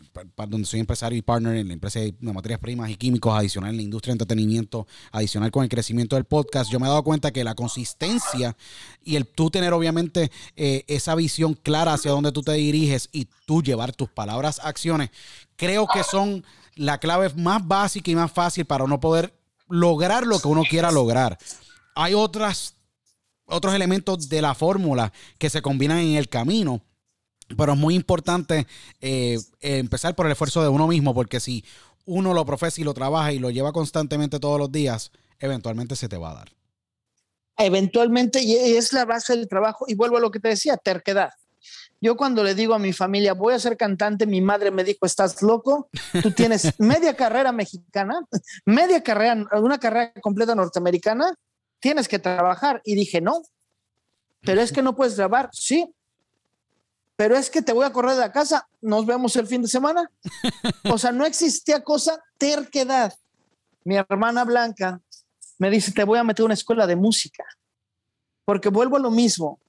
donde soy empresario y partner en la empresa de materias primas y químicos, adicional en la industria de entretenimiento, adicional con el crecimiento del podcast, yo me he dado cuenta que la consistencia y el tú tener obviamente eh, esa visión clara hacia dónde tú te diriges y tú llevar tus palabras acciones, creo que son la clave más básica y más fácil para no poder lograr lo que uno quiera lograr. Hay otras, otros elementos de la fórmula que se combinan en el camino, pero es muy importante eh, empezar por el esfuerzo de uno mismo, porque si uno lo profesa y lo trabaja y lo lleva constantemente todos los días, eventualmente se te va a dar. Eventualmente, y es la base del trabajo. Y vuelvo a lo que te decía, terquedad. Yo cuando le digo a mi familia, voy a ser cantante, mi madre me dijo, estás loco, tú tienes [LAUGHS] media carrera mexicana, media carrera, una carrera completa norteamericana, tienes que trabajar. Y dije, no, pero es que no puedes grabar, sí, pero es que te voy a correr de la casa, nos vemos el fin de semana. O sea, no existía cosa terquedad. Mi hermana Blanca me dice, te voy a meter a una escuela de música, porque vuelvo a lo mismo.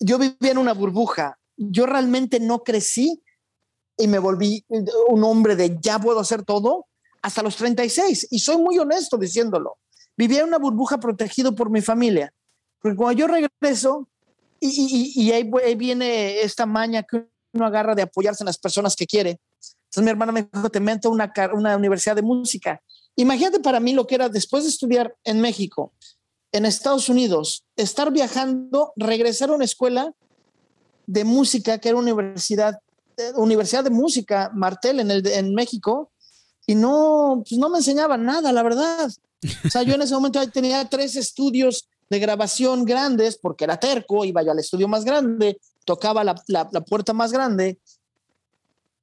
Yo vivía en una burbuja, yo realmente no crecí y me volví un hombre de ya puedo hacer todo hasta los 36, y soy muy honesto diciéndolo. Vivía en una burbuja protegido por mi familia, porque cuando yo regreso, y, y- y ahí, viene esta maña que uno agarra de apoyarse en las personas que quiere. Entonces mi hermana me dijo, te meto una, una universidad de música. Imagínate para mí lo que era después de estudiar en México, en Estados Unidos, estar viajando, regresar a una escuela de música que era universidad, eh, universidad de música, Martel en, el, en México, y no, pues no me enseñaban nada, la verdad. O sea, yo en ese momento tenía tres estudios de grabación grandes, porque era terco, iba yo al estudio más grande, tocaba la, la- la puerta más grande,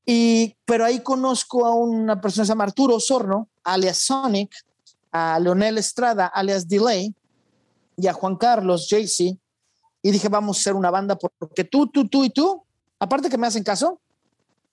y, pero ahí conozco a una persona que se llama Arturo Osorno, alias Sonic, a Leonel Estrada, alias Delay, y a Juan Carlos JC, y dije, vamos a ser una banda porque tú, tú, tú y tú, aparte que me hacen caso,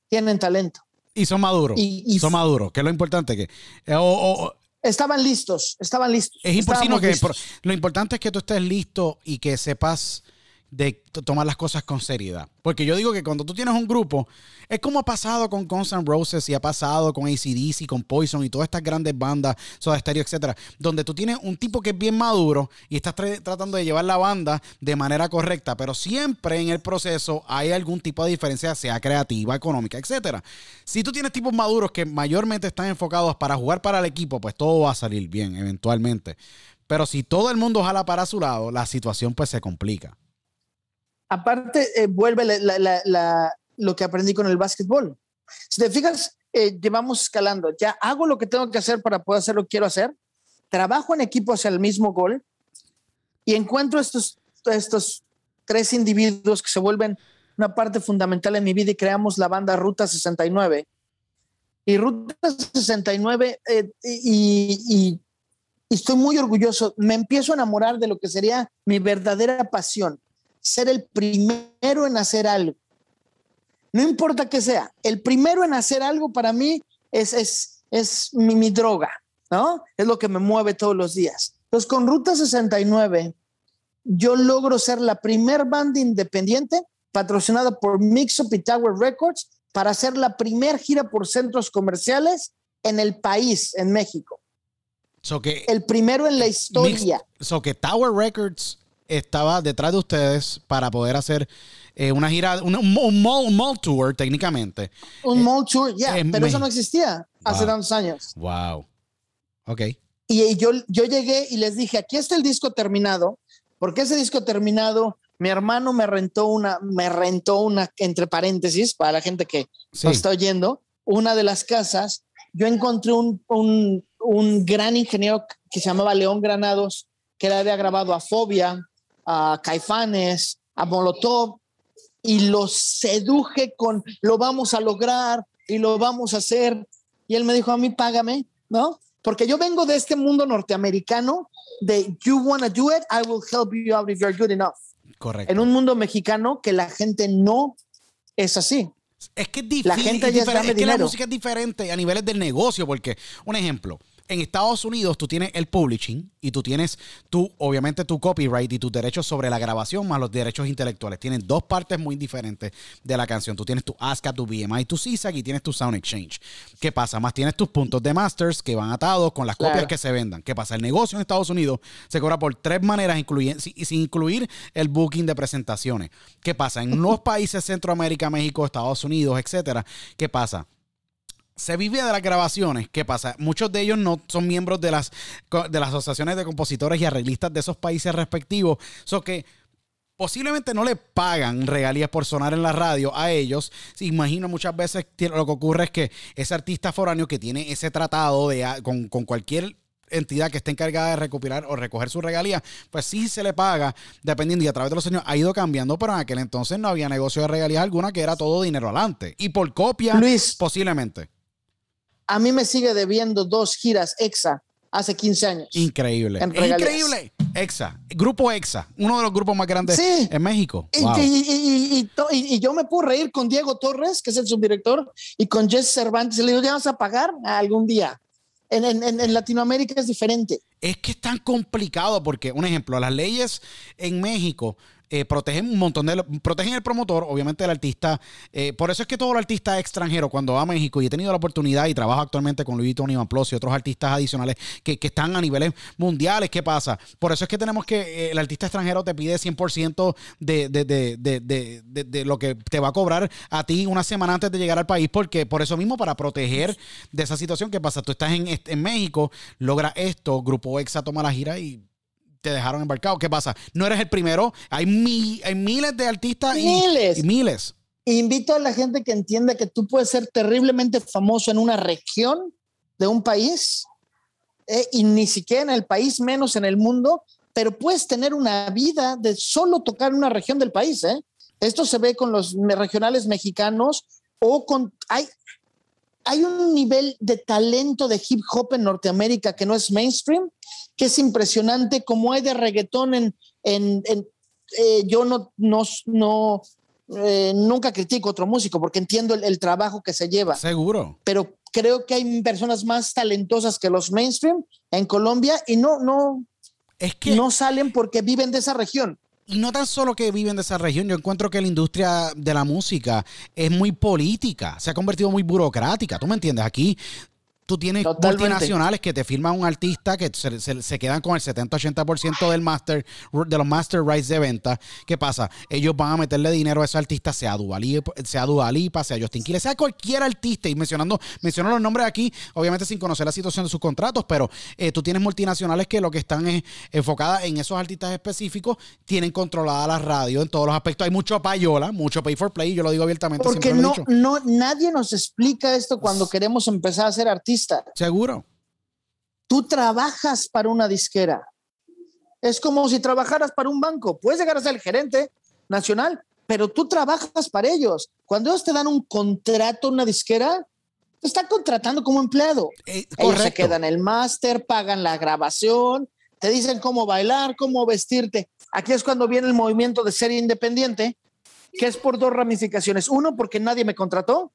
tienen talento. Y son maduros. Y- y- son maduros, que es lo importante. Que, eh, o- o- Estaban listos, estaban listos. es imposible que listos. lo importante es que tú estés listo y que sepas de tomar las cosas con seriedad. Porque yo digo que cuando tú tienes un grupo, es como ha pasado con Guns Roses y ha pasado con ACDC, con Poison y todas estas grandes bandas, Soda Stereo, etcétera, donde tú tienes un tipo que es bien maduro y estás tra- tratando de llevar la banda de manera correcta, pero siempre en el proceso hay algún tipo de diferencia, sea creativa, económica, etcétera. Si tú tienes tipos maduros que mayormente están enfocados para jugar para el equipo, pues todo va a salir bien eventualmente. Pero si todo el mundo jala para su lado, la situación pues se complica. Aparte, eh, vuelve la- la- lo que aprendí con el básquetbol. Si te fijas, eh, llevamos escalando. Ya hago lo que tengo que hacer para poder hacer lo que quiero hacer. Trabajo en equipo hacia el mismo gol y encuentro estos, estos tres individuos que se vuelven una parte fundamental en mi vida y creamos la banda Ruta 69. Y Ruta 69, eh, y, y- y estoy muy orgulloso, me empiezo a enamorar de lo que sería mi verdadera pasión, ser el primero en hacer algo. No importa que sea, el primero en hacer algo para mí es, es, es mi, mi droga, ¿no? Es lo que me mueve todos los días. Entonces, con Ruta 69, yo logro ser la primer banda independiente patrocinada por Mix Up y Tower Records para hacer la primer gira por centros comerciales en el país, en México. So que, El primero en la historia. So que Tower Records estaba detrás de ustedes para poder hacer eh, una gira, un, un, un mall, un mall tour técnicamente. Un mall tour, ya, pero eso no existía hace Wow. tantos años. Wow. Ok. Y, y yo, yo llegué y les dije, aquí está el disco terminado, porque ese disco terminado, mi hermano me rentó una, me rentó una, entre paréntesis, para la gente que Sí. nos está oyendo, una de las casas, yo encontré un, un, un gran ingeniero que se llamaba León Granados, que le había grabado a Fobia, a Caifanes, a Molotov, y los seduje con lo vamos a lograr y lo vamos a hacer. Y él me dijo, a mí págame, ¿no? Porque yo vengo de este mundo norteamericano de you wanna do it, I will help you out if you're good enough. Correcto. En un mundo mexicano que la gente no es así. Es que es difícil. La gente es, ya es que la dinero. música es diferente a niveles del negocio, porque, un ejemplo, en Estados Unidos tú tienes el publishing y tú tienes tú, obviamente, tu copyright y tus derechos sobre la grabación más los derechos intelectuales. Tienen dos partes muy diferentes de la canción. Tú tienes tu ASCAP, tu BMI, tu CISAC y tienes tu Sound Exchange. ¿Qué pasa? Más tienes tus puntos de masters que van atados con las Claro. copias que se vendan. ¿Qué pasa? El negocio en Estados Unidos se cobra por tres maneras, incluyen- si- sin incluir el booking de presentaciones. ¿Qué pasa? En los países Centroamérica, México, Estados Unidos, etcétera, ¿qué pasa? Se vive de las grabaciones. ¿Qué pasa? Muchos de ellos no son miembros de las, de las asociaciones de compositores y arreglistas de esos países respectivos. So que posiblemente no le pagan regalías por sonar en la radio a ellos. Imagino muchas veces lo que ocurre es que ese artista foráneo que tiene ese tratado de, a- con, con cualquier entidad que esté encargada de recopilar o recoger su regalía, pues sí se le paga, dependiendo, y a través de los años ha ido cambiando, pero en aquel entonces no había negocio de regalías alguna, que era todo dinero adelante. Y por copia, Luis. posiblemente. A mí me sigue debiendo dos giras EXA hace 15 años. Increíble. Increíble. EXA. Grupo EXA. Uno de los grupos más grandes Sí. en México. Y, Wow. y- y- y- to- y- y yo me puedo reír con Diego Torres, que es el subdirector, y con Jess Cervantes. Le digo, ¿ya vas a pagar algún día? En- en Latinoamérica es diferente. Es que es tan complicado porque, un ejemplo, las leyes en México eh, protegen un montón de... Protegen el promotor, obviamente el artista. eh, por eso es que todo el artista extranjero, cuando va a México, y he tenido la oportunidad y trabajo actualmente con Luis Tony Van y otros artistas adicionales que, que están a niveles mundiales, ¿qué pasa? Por eso es que tenemos que... eh, el artista extranjero te pide 100% de, de, de, de, lo que te va a cobrar a ti una semana antes de llegar al país, porque por eso mismo, para proteger de esa situación, ¿qué pasa? Tú estás en, en México, logra esto, Grupo EXA toma la gira y te dejaron embarcado. ¿Qué pasa? No eres el primero. Hay, mi- hay miles de artistas y- Miles. y miles. Invito a la gente que entienda que tú puedes ser terriblemente famoso en una región de un país eh, y ni siquiera en el país, menos en el mundo, pero puedes tener una vida de solo tocar una región del país. ¿eh? Esto se ve con los regionales mexicanos o con... Hay, hay un nivel de talento de hip hop en Norteamérica que no es mainstream, que es impresionante, como hay de reggaetón en, en, en eh, yo no, no, no eh, nunca critico a otro músico porque entiendo el, el trabajo que se lleva. Seguro. Pero creo que hay personas más talentosas que los mainstream en Colombia y no, no, Es que no salen porque viven de esa región. Y no tan solo que viven de esa región, yo encuentro que la industria de la música es muy política, se ha convertido muy burocrática, ¿tú me entiendes? Aquí tú tienes Totalmente. multinacionales que te firman un artista que se, se- se quedan con el 70-80% del master, de los master rights de venta. ¿Qué pasa? Ellos van a meterle dinero a ese artista, sea Dua Lipa, sea, Dua Lipa, sea Justin Quiles, sea cualquier artista, y mencionando, menciono los nombres aquí, obviamente sin conocer la situación de sus contratos, pero eh, tú tienes multinacionales que lo que están es enfocadas en esos artistas específicos, tienen controlada la radio en todos los aspectos. Hay mucho payola, mucho pay for play, yo lo digo abiertamente, Porque no, no, nadie nos explica esto cuando queremos empezar a ser artistas. Seguro. Tú trabajas para una disquera. Es como si trabajaras para un banco. Puedes llegar a ser el gerente nacional, pero tú trabajas para ellos. Cuando ellos te dan un contrato, una disquera, te está contratando como empleado. Eh, Ellos se quedan el máster, pagan la grabación, te dicen cómo bailar, cómo vestirte. Aquí es cuando viene el movimiento de ser independiente, que es por dos ramificaciones. Uno, porque nadie me contrató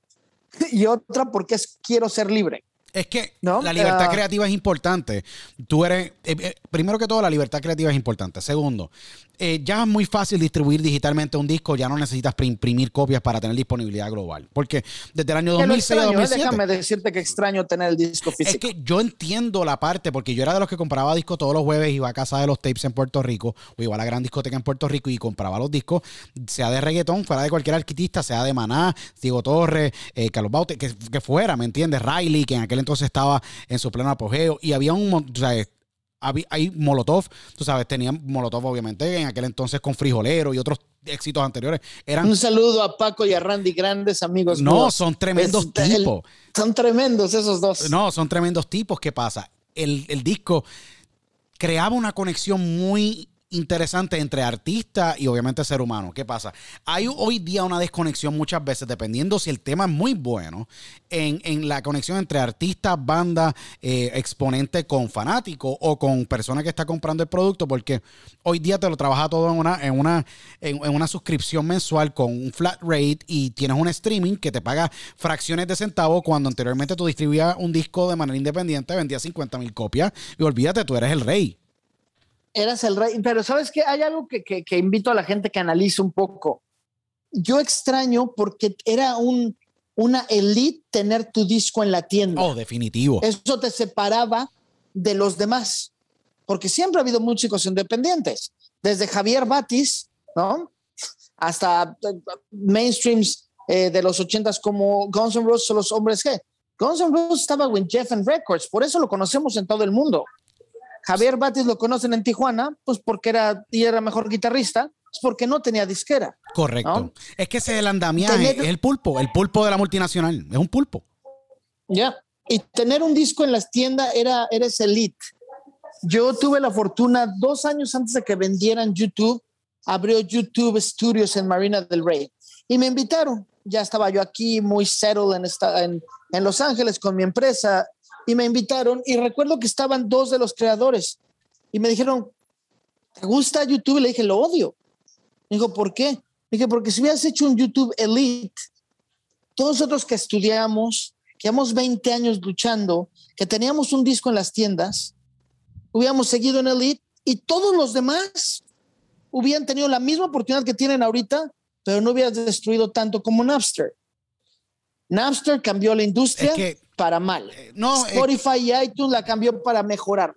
y otra, porque es quiero ser libre. Es que ¿No? la libertad Ah. creativa es importante. Tú eres, eh, eh, primero que todo, la libertad creativa es importante. Segundo, eh, ya es muy fácil distribuir digitalmente un disco, ya no necesitas imprimir copias para tener disponibilidad global. Porque desde el año Que lo 2006 a extraño, ¿eh? 2007. Déjame decirte que extraño tener el disco Es físico. que yo entiendo la parte, porque yo era de los que compraba discos todos los jueves, iba a casa de los tapes en Puerto Rico, o iba a la gran discoteca en Puerto Rico y compraba los discos, sea de reggaetón, fuera de cualquier artista, sea de Maná, Diego Torres, eh, Carlos Baute, que, que fuera, ¿me entiendes? Riley, que en aquel entonces estaba en su pleno apogeo, y había un, mon- o sea, había, hay Molotov, tú sabes, tenían Molotov obviamente en aquel entonces con Frijolero y otros éxitos anteriores, eran... Un saludo a Paco y a Randy, grandes amigos. No, míos. son tremendos Es- el- tipos. son tremendos esos dos. No, son tremendos tipos. ¿Qué pasa? El, el disco creaba una conexión muy interesante entre artista y obviamente ser humano. ¿Qué pasa? Hay hoy día una desconexión muchas veces, dependiendo si el tema es muy bueno, en, en la conexión entre artista, banda, eh, exponente con fanático o con persona que está comprando el producto, porque hoy día te lo trabaja todo en una, en una, en, una suscripción mensual con un flat rate y tienes un streaming que te paga fracciones de centavo cuando anteriormente tú distribuías un disco de manera independiente, vendías 50 mil copias y olvídate, tú eres el rey. Eras el rey. Pero sabes que hay algo que, que- que invito a la gente que analice un poco. Yo extraño porque era un, una elite tener tu disco en la tienda. Oh, definitivo. Eso te separaba de los demás. Porque siempre ha habido músicos independientes. Desde Javier Batis, ¿no? Hasta eh, mainstreams eh, de los ochentas como Guns N' Roses o los hombres G. Guns N' Roses estaba en Jeff and Records, por eso lo conocemos en todo el mundo. Javier Batis lo conocen en Tijuana, pues porque era, y era mejor guitarrista, es porque no tenía disquera. Correcto. ¿no? Es que ese es el andamiaje, Tener- es el pulpo, el pulpo de la multinacional, es un pulpo. Ya. Y tener un disco en las tiendas era, eres elite. Yo tuve la fortuna, dos años antes de que vendieran YouTube, abrió YouTube Studios en Marina del Rey y me invitaron. Ya estaba yo aquí muy settled en, esta, en, en Los Ángeles con mi empresa y me invitaron y recuerdo que estaban dos de los creadores y me dijeron, ¿te gusta YouTube? Y le dije, lo odio. Me dijo, ¿por qué? Dije, porque si hubieras hecho un YouTube Elite, todos nosotros que estudiamos, que llevamos 20 años luchando, que teníamos un disco en las tiendas, hubiéramos seguido en Elite y todos los demás hubieran tenido la misma oportunidad que tienen ahorita, pero no hubieras destruido tanto como Napster. Napster cambió la industria Es que- para mal. Eh, no, eh, Spotify y iTunes la cambió para mejorar.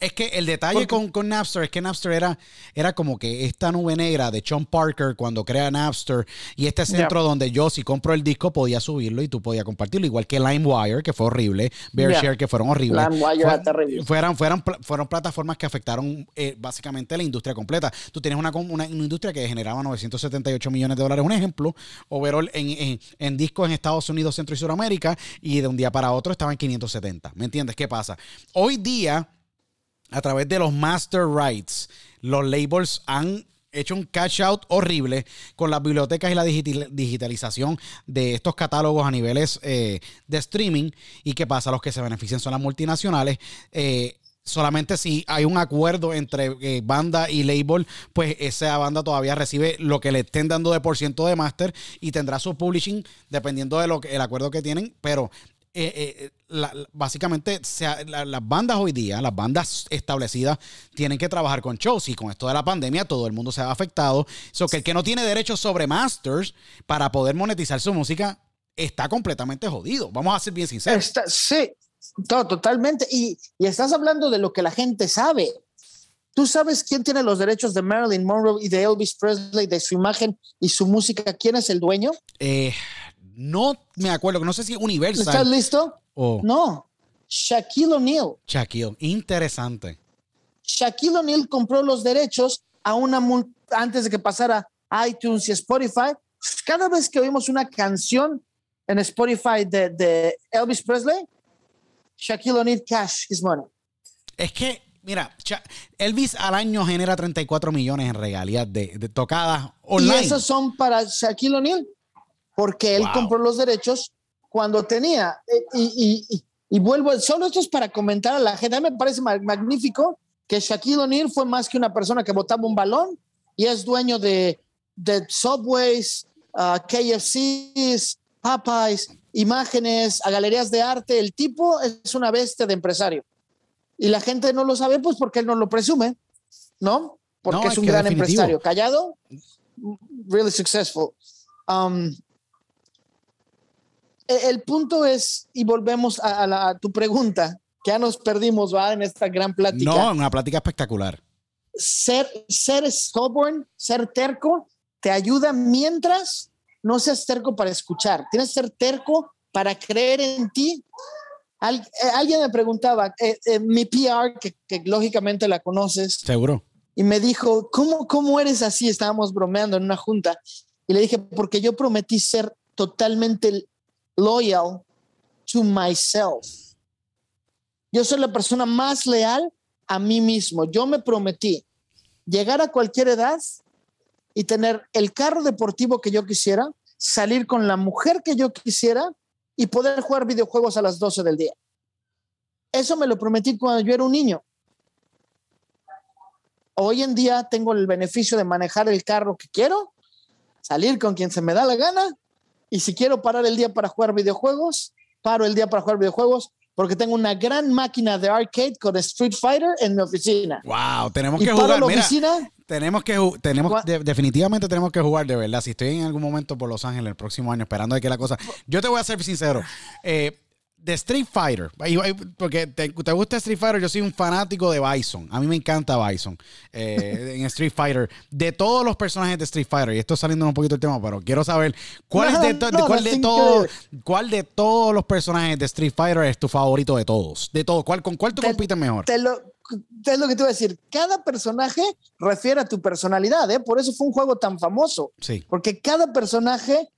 Es que el detalle Porque- con, con Napster es que Napster era, era como que esta nube negra de Sean Parker cuando crea Napster y este centro donde yo si compro el disco podía subirlo y tú podías compartirlo, igual que LimeWire, que fue horrible, BearShare, que fueron horribles. LimeWire Fue- era terrible. Fueran, pla- fueron plataformas que afectaron eh, básicamente la industria completa. Tú tienes una, una, una industria que generaba 978 millones de dólares, un ejemplo, overall en, en, en discos en Estados Unidos, Centro y Suramérica, y de un día para otro estaba en 570. ¿Me entiendes? ¿Qué pasa? Hoy día a través de los master rights, los labels han hecho un cash out horrible con las bibliotecas y la digital- digitalización de estos catálogos a niveles eh, de streaming. ¿Y qué pasa? Los que se benefician son las multinacionales. eh, Solamente si hay un acuerdo entre eh, banda y label, pues esa banda todavía recibe lo que le estén dando de por ciento de master y tendrá su publishing dependiendo de lo acuerdo que tienen. Pero eh, eh, la- la- básicamente la- las bandas hoy día, las bandas establecidas, tienen que trabajar con shows y con esto de la pandemia todo el mundo se ha afectado. So que el que no tiene derechos sobre masters para poder monetizar su música está completamente jodido. Vamos a ser bien sinceros. Está- sí, to- totalmente. Y, y estás hablando de lo que la gente sabe. ¿Tú sabes quién tiene los derechos de Marilyn Monroe y de Elvis Presley, de su imagen y su música? ¿Quién es el dueño? Eh, no me acuerdo, no sé si ¿Estás Universal listo? o No. Shaquille O'Neal. Shaquille. Interesante. Shaquille O'Neal compró los derechos a una antes de que pasara iTunes y Spotify. Cada vez que oímos una canción en Spotify de, de Elvis Presley, Shaquille O'Neal cash his money. Es que, mira, Elvis al año genera 34 millones en regalías de, de tocadas online. Y esos son para Shaquille O'Neal, porque él Wow. compró los derechos cuando tenía. eh, Y, y- y- y vuelvo, solo esto es para comentar a la gente. A mí me parece ma- magnífico que Shaquille O'Neal fue más que una persona que botaba un balón y es dueño de, de Subways, ah, KFCs, Popeyes, imágenes, a galerías de arte. El tipo es una bestia de empresario. Y la gente no lo sabe, pues porque él no lo presume, ¿no? Porque No, es un gran definitivo. empresario. Callado, really successful. Um, el punto es, y volvemos a, a la- a tu pregunta, que ya nos perdimos, ¿va? En esta gran plática. No, una plática espectacular. Ser, ser stubborn, ser terco, te ayuda mientras no seas terco para escuchar. Tienes que ser terco para creer en ti. Al- eh, alguien me preguntaba, eh, eh, mi PR, que, que lógicamente la conoces, Seguro. y me dijo, ¿cómo, ¿cómo eres así? Estábamos bromeando en una junta y le dije, porque yo prometí ser totalmente loyal to myself. Yo soy la persona más leal a mí mismo. Yo me prometí llegar a cualquier edad y tener el carro deportivo que yo quisiera, salir con la mujer que yo quisiera y poder jugar videojuegos a las 12 del día. Eso me lo prometí cuando yo era un niño. Hoy en día tengo el beneficio de manejar el carro que quiero, salir con quien se me da la gana y si quiero parar el día para jugar videojuegos, paro el día para jugar videojuegos porque tengo una gran máquina de arcade con Street Fighter en mi oficina. Wow, tenemos Y que jugar. la Mira, oficina tenemos que tenemos de- definitivamente tenemos que jugar de verdad. Si estoy en algún momento por Los Ángeles el próximo año esperando de que la cosa. Yo te voy a ser sincero. Eh, de Street Fighter, porque te, te gusta Street Fighter, yo soy un fanático de Bison. A mí me encanta Bison eh, en Street Fighter. De todos los personajes de Street Fighter, y esto saliendo un poquito del tema, pero quiero saber cuál No, es de, no, cuál de todos, querer. cuál de todos los personajes de Street Fighter es tu favorito de todos. De todos, ¿cuál, con cuál tú Te- compites mejor? te lo, es lo que te voy a decir. Cada personaje refiere a tu personalidad, ¿eh? por eso fue un juego tan famoso. Sí. Porque cada personaje,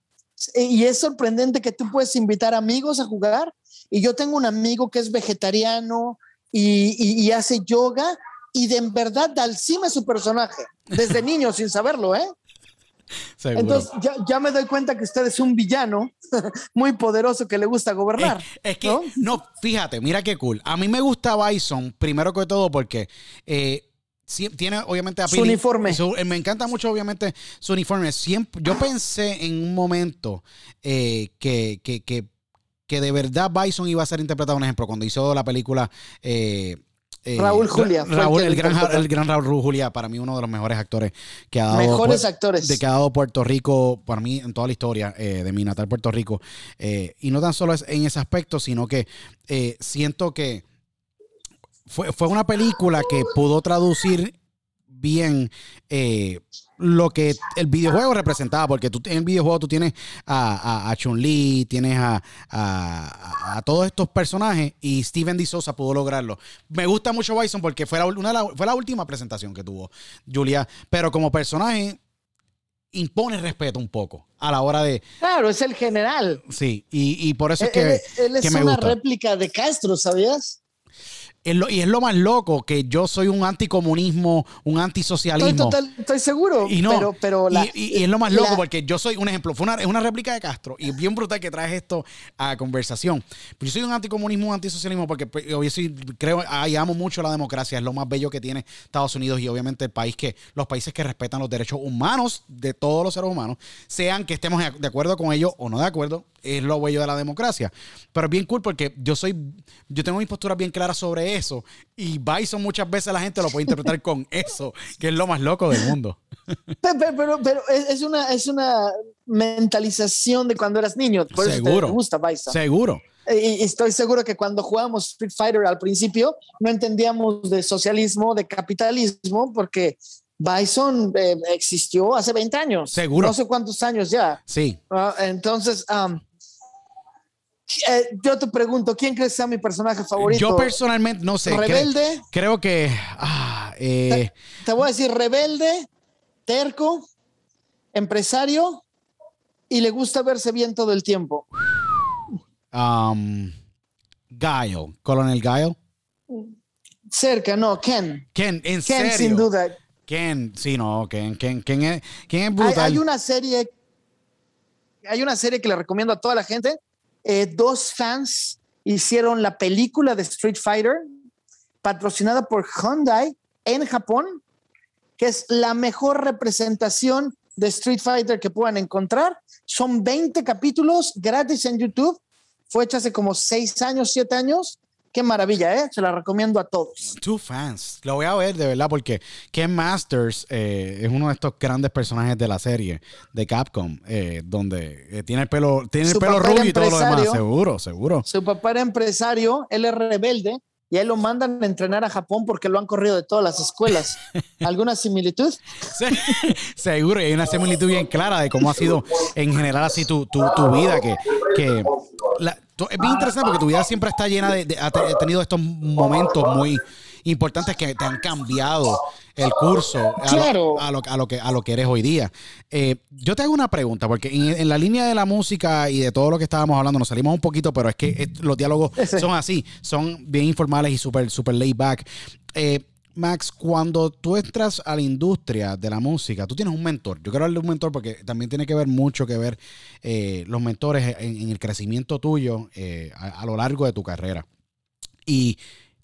y es sorprendente que tú puedes invitar amigos a jugar, y yo tengo un amigo que es vegetariano y, y- y hace yoga, y de en verdad dalcime su personaje, desde [LAUGHS] niño sin saberlo, ¿eh? Seguro. Entonces ya, ya me doy cuenta que usted es un villano [LAUGHS] muy poderoso que le gusta gobernar. Es, es que, ¿no? ¿no? fíjate, mira qué cool. A mí me gusta Bison, primero que todo, porque eh, sí- tiene obviamente Su appealing- uniforme. su- eh, me encanta mucho, obviamente, su uniforme. Siempre, yo pensé en un momento eh, que, que, que, que de verdad Bison iba a ser interpretado, un ejemplo, cuando hizo la película. eh, eh, Raúl Julia Raúl, el, gran, el gran Raúl Julia, para mí uno de los mejores actores que ha dado. Mejores Puer- actores. De que ha dado Puerto Rico, para mí, en toda la historia eh, de mi natal Puerto Rico. Eh, y no tan solo es en ese aspecto, sino que siento que fue, fue una película que pudo traducir bien eh, lo que el videojuego representaba, porque tú en el videojuego tú tienes a, a, a Chun-Li, tienes a, a- todos estos personajes y Steven D. Sosa pudo lograrlo. Me gusta mucho Bison porque fue la, una de la- fue la última presentación que tuvo Julia, pero como personaje impone respeto un poco a la hora de... Claro, es el general. Sí, y, y por eso es Él, que, él es que me una gusta. réplica de Castro, ¿sabías? Es lo- y es lo más loco que yo soy un anticomunismo, un Estoy, antisocialismo. total- estoy seguro. Y no, pero, pero la- y, y- y es lo más loco la- porque yo soy un ejemplo, fue una, es una réplica de Castro y es bien brutal que traes esto a conversación. Pero yo soy un anticomunismo, un antisocialismo porque pues, yo soy- creo y amo mucho la democracia, es lo más bello que tiene Estados Unidos y obviamente el país que los países que respetan los derechos humanos de todos los seres humanos, sean que estemos de acuerdo con ellos o no de acuerdo, es lo bello de la democracia. Pero es bien cool porque yo soy yo tengo mis posturas bien claras sobre eso y Bison muchas veces la gente lo puede interpretar con [LAUGHS] eso, que es lo más loco del mundo. [LAUGHS] Pe- pe- Pero, pero, es, una, es una mentalización de cuando eras niño. Por eso te- Seguro. gusta Bison. Seguro. Y estoy seguro que cuando jugábamos Street Fighter al principio no entendíamos de socialismo, de capitalismo, porque Bison eh, existió hace 20 años. Seguro. No sé cuántos años ya. Sí. Ah, entonces, am, eh, yo te pregunto, ¿quién crees que sea mi personaje favorito? Yo personalmente no sé. cre- Rebelde. creo que. ah, eh, Te voy a decir rebelde, terco, empresario y le gusta verse bien todo el tiempo. um, Guile, Coronel Guile. Cerca, no, Ken. Ken, en Ken, serio. sin duda. Ken, sí, no, Ken, Ken, Ken es, Ken es Hay, brutal. hay una serie, hay una serie que le recomiendo a toda la gente. Eh, dos fans hicieron la película de Street Fighter, patrocinada por Hyundai en Japón, que es la mejor representación de Street Fighter que puedan encontrar. Son 20 capítulos gratis en YouTube. Fue hecha hace como 6 años, 7 años. Qué maravilla, ¿eh? Se la recomiendo a todos. Two fans. Lo voy a ver de verdad porque Ken Masters eh, es uno de estos grandes personajes de la serie de Capcom, eh, donde eh, tiene el pelo, tiene el pelo rubio y todo lo demás. Seguro, seguro. Su papá era empresario, él es rebelde y a él lo mandan a entrenar a Japón porque lo han corrido de todas las escuelas. [LAUGHS] ¿Alguna similitud? Sí, seguro, y hay una similitud bien clara de cómo ha sido en general así tu, tu, tu vida, que, que la- es bien interesante porque tu vida siempre está llena de, de- ha te- tenido estos momentos muy importantes que te han cambiado el curso a, lo- a, lo, a lo que, a lo que eres hoy día. Eh, yo te hago una pregunta, porque en, en la línea de la música y de todo lo que estábamos hablando, nos salimos un poquito, pero es que es- los diálogos [LAUGHS] son así, son bien informales y súper super laid back. Eh, Max, cuando tú entras a la industria de la música, tú tienes un mentor. Yo quiero hablar de un mentor porque también tiene que ver mucho que ver eh, los mentores en, en el crecimiento tuyo eh, a, a lo largo de tu carrera. Y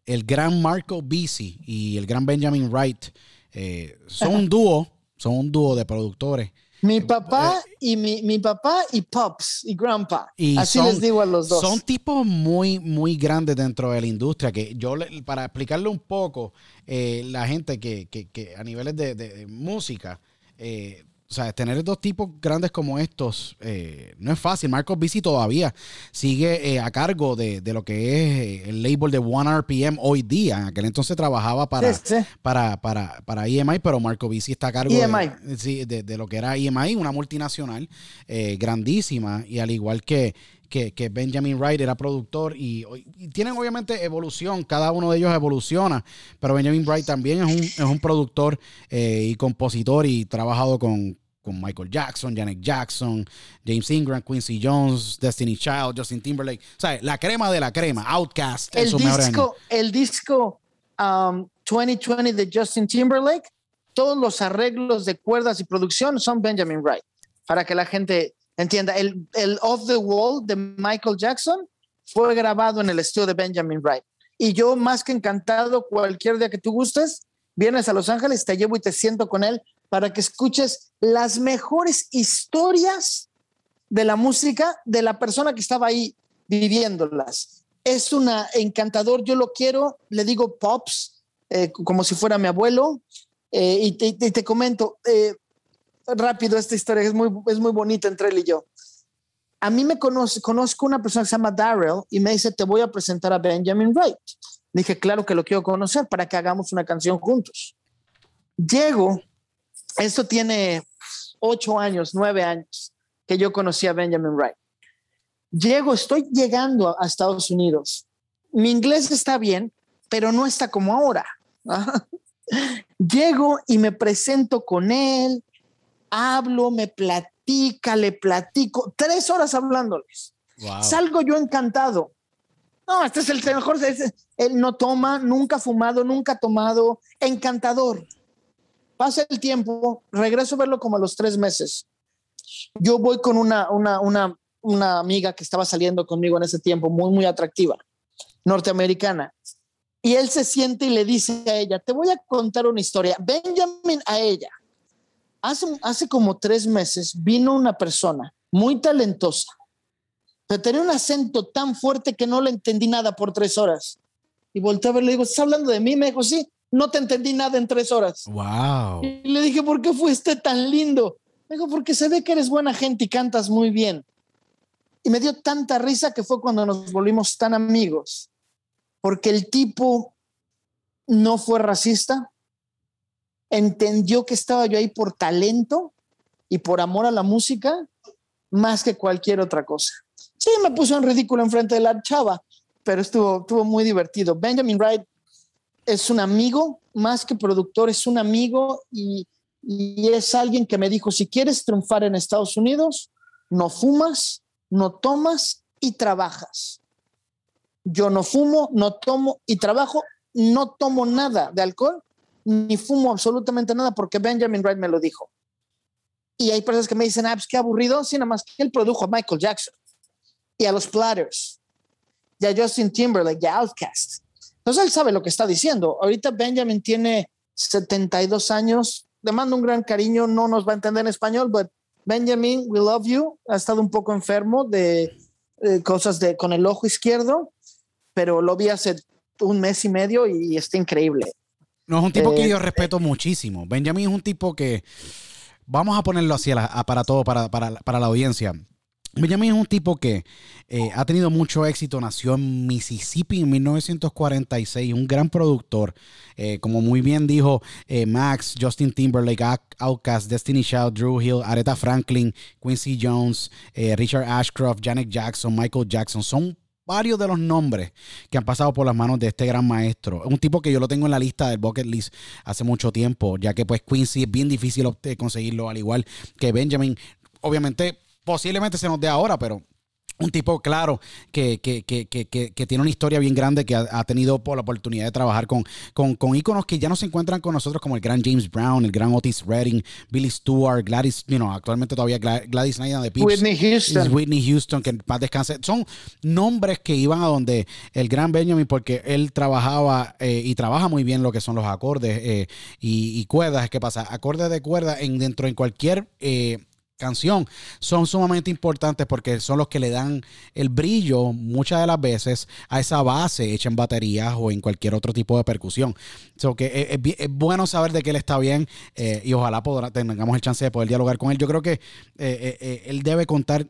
el gran Marco Bisi y el gran Benjamin Wright eh, son un [LAUGHS] dúo, son un dúo de productores. Mi papá y mi, mi papá y Pops y Grandpa. Eh, Y Así son- les digo a los dos. Son tipos muy, muy grandes dentro de la industria que yo, le- para explicarle un poco, eh, la gente que, que- que a niveles de, de- de música, eh, o sea, tener dos tipos grandes como estos eh, no es fácil. Marcos Bici todavía sigue eh, a cargo de, de lo que es eh, el label de One RPM hoy día. En aquel entonces trabajaba para, Sí, sí. para, para, para EMI, pero Marco Bici está a cargo EMI. De, sí, de, de lo que era EMI, una multinacional eh, grandísima, y al igual que, que, que Benjamin Wright era productor, y, y tienen obviamente evolución, cada uno de ellos evoluciona, pero Benjamin Wright también es un, es un productor y compositor y trabajado con, con Michael Jackson, Janet Jackson, James Ingram, Quincy Jones, Destiny Child, Justin Timberlake, o sea, la crema de la crema, Outcast el disco, el disco um, 2020 de Justin Timberlake, todos los arreglos de cuerdas y producción son Benjamin Wright. Para que la gente entienda, el, el Off the Wall de Michael Jackson fue grabado en el estudio de Benjamin Wright. Y yo, más que encantado, cualquier día que tú gustes, vienes a Los Ángeles, te llevo y te siento con él para que escuches las mejores historias de la música de la persona que estaba ahí viviéndolas. Es una encantador, yo lo quiero, le digo Pops, eh, como si fuera mi abuelo, eh, y, te, comento eh, rápido esta historia, es muy, es muy bonita entre él y yo. A mí me conoce, conozco una persona que se llama Darrell y me dice, te voy a presentar a Benjamin Wright. Dije, claro que lo quiero conocer para que hagamos una canción juntos. Llego, esto tiene ocho años, nueve años que yo conocí a Benjamin Wright. Llego, estoy llegando a Estados Unidos. Mi inglés está bien, pero no está como ahora. [LAUGHS] Llego y me presento con él, hablo, me platica, le platico, tres horas hablándoles. Wow. Salgo yo encantado. No, este es el mejor. él no toma, nunca ha fumado, nunca ha tomado. Encantador. Pasa el tiempo, regreso a verlo como a los tres meses. Yo voy con una, una, una, una amiga que estaba saliendo conmigo en ese tiempo, muy, muy atractiva, norteamericana. Y él se siente y le dice a ella, te voy a contar una historia. Benjamin a ella. Hace, hace como tres meses vino una persona muy talentosa, pero tenía un acento tan fuerte que no le entendí nada por tres horas. Y volteé a verle y digo, ¿estás hablando de mí? Me dijo, sí, no te entendí nada en tres horas. Wow. Y le dije, ¿por qué fuiste tan lindo? Me dijo, porque se ve que eres buena gente y cantas muy bien. Y me dio tanta risa que fue cuando nos volvimos tan amigos, porque el tipo no fue racista, entendió que estaba yo ahí por talento y por amor a la música, más que cualquier otra cosa. Sí, me puso en ridículo enfrente de la chava, pero estuvo, estuvo muy divertido. Benjamin Wright es un amigo, más que productor, es un amigo y, es alguien que me dijo, si quieres triunfar en Estados Unidos, no fumas, no tomas y trabajas. Yo no fumo, no tomo y trabajo, no tomo nada de alcohol, ni fumo absolutamente nada porque Benjamin Wright me lo dijo. Y hay personas que me dicen, ah, pues qué aburrido, sí, nada más que él produjo a Michael Jackson y a los Platters y a Justin Timberlake y a Outkast. Entonces él sabe lo que está diciendo. Ahorita Benjamin tiene 72 años, le mando un gran cariño, no nos va a entender en español, pero Benjamin, we love you. Ha estado un poco enfermo de, cosas de, con el ojo izquierdo, pero lo vi hace un mes y medio y está increíble. No, es un tipo que yo eh, respeto muchísimo. Benjamin es un tipo que, vamos a ponerlo así para todo, para, para la audiencia. Benjamin es un tipo que eh, ha tenido mucho éxito, nació en Mississippi en 1946, un gran productor, eh, como muy bien dijo eh, Max, Justin Timberlake, Outkast, Destiny Child, Drew Hill, Aretha Franklin, Quincy Jones, Richard Ashcroft, Janet Jackson, Michael Jackson, son varios de los nombres que han pasado por las manos de este gran maestro. Un tipo que yo lo tengo en la lista del bucket list hace mucho tiempo, ya que pues Quincy es bien difícil conseguirlo, al igual que Benjamin. Obviamente posiblemente se nos dé ahora, pero un tipo claro que, que, que, que, tiene una historia bien grande, que ha, tenido por la oportunidad de trabajar con, con, con, íconos que ya no se encuentran con nosotros, como el gran James Brown, el gran Otis Redding, Billy Stewart, Gladys, you know, actualmente todavía Gladys Knight de Pips, Whitney Houston. Whitney Houston, que más descanse. Son nombres que iban a donde el gran Benjamin, porque él trabajaba eh, y trabaja muy bien lo que son los acordes eh, y, y, cuerdas. ¿Qué pasa? Acordes de cuerda en, dentro en cualquier... Eh, canción son sumamente importantes porque son los que le dan el brillo muchas de las veces a esa base hecha en baterías o en cualquier otro tipo de percusión. So que es, bueno saber de que él está bien eh, y ojalá tengamos el chance de poder dialogar con él. Yo creo que eh, eh, él debe contar,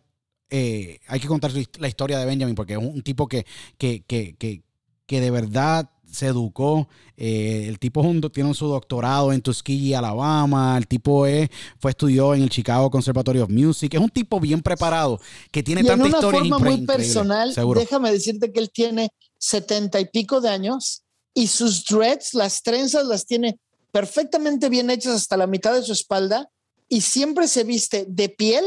hay que contar la historia de Benjamin porque es un tipo que, que, que, que de verdad se educó. Eh, el tipo junto, tiene su doctorado en Tuskegee, Alabama. El tipo es, fue estudió en el Chicago Conservatory of Music. Es un tipo bien preparado que tiene tanta historia. De una forma muy personal, déjame decirte que él tiene setenta y pico de años y sus dreads, las trenzas, las tiene perfectamente bien hechas hasta la mitad de su espalda y siempre se viste de piel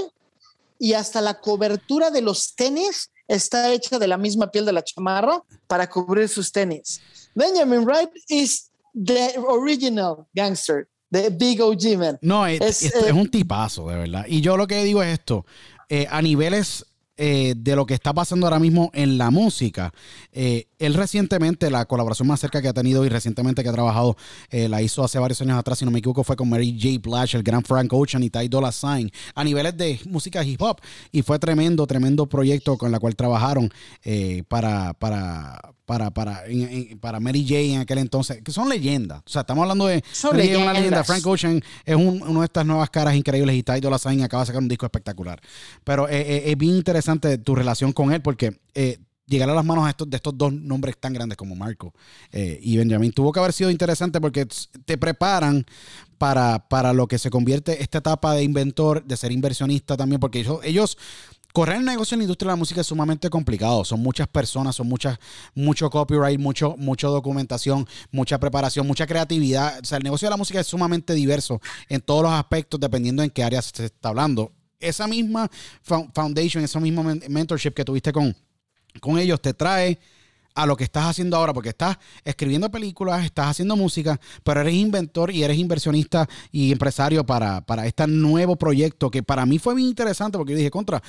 y hasta la cobertura de los tenis está hecha de la misma piel de la chamarra para cubrir sus tenis. Benjamin Wright is the original gangster, the big OG man. No, es, eh, un tipazo, de verdad. Y yo lo que digo es esto, eh, a niveles eh, de lo que está pasando ahora mismo en la música. Eh, él recientemente, la colaboración más cerca que ha tenido y recientemente que ha trabajado, eh, la hizo hace varios años atrás, si no me equivoco, fue con Mary J. Blige, el gran Frank Ocean y Ty Dolla Sign, a niveles de música hip hop. Y fue tremendo, tremendo proyecto con el cual trabajaron para, para, para, para, para Mary J en aquel entonces, que son leyendas. O sea, estamos hablando de son una leyenda. Frank Ocean es un, una de estas nuevas caras increíbles y Dolla Sign acaba de sacar un disco espectacular. Pero es bien interesante tu relación con él porque eh, llegar a las manos de estos, de estos dos nombres tan grandes como Marco eh, y Benjamin tuvo que haber sido interesante porque te preparan para, para lo que se convierte esta etapa de inventor, de ser inversionista también, porque ellos, ellos correr el negocio en la industria de la música es sumamente complicado. Son muchas personas, son muchas, mucho copyright, mucho, mucho documentación, mucha preparación, mucha creatividad. O sea, el negocio de la música es sumamente diverso en todos los aspectos, dependiendo en qué área se está hablando. Esa misma foundation, ese mismo mentorship que tuviste con, con ellos te trae a lo que estás haciendo ahora, porque estás escribiendo películas, estás haciendo música, pero eres inventor y eres inversionista y empresario para, para este nuevo proyecto que para mí fue muy interesante porque yo dije, contra,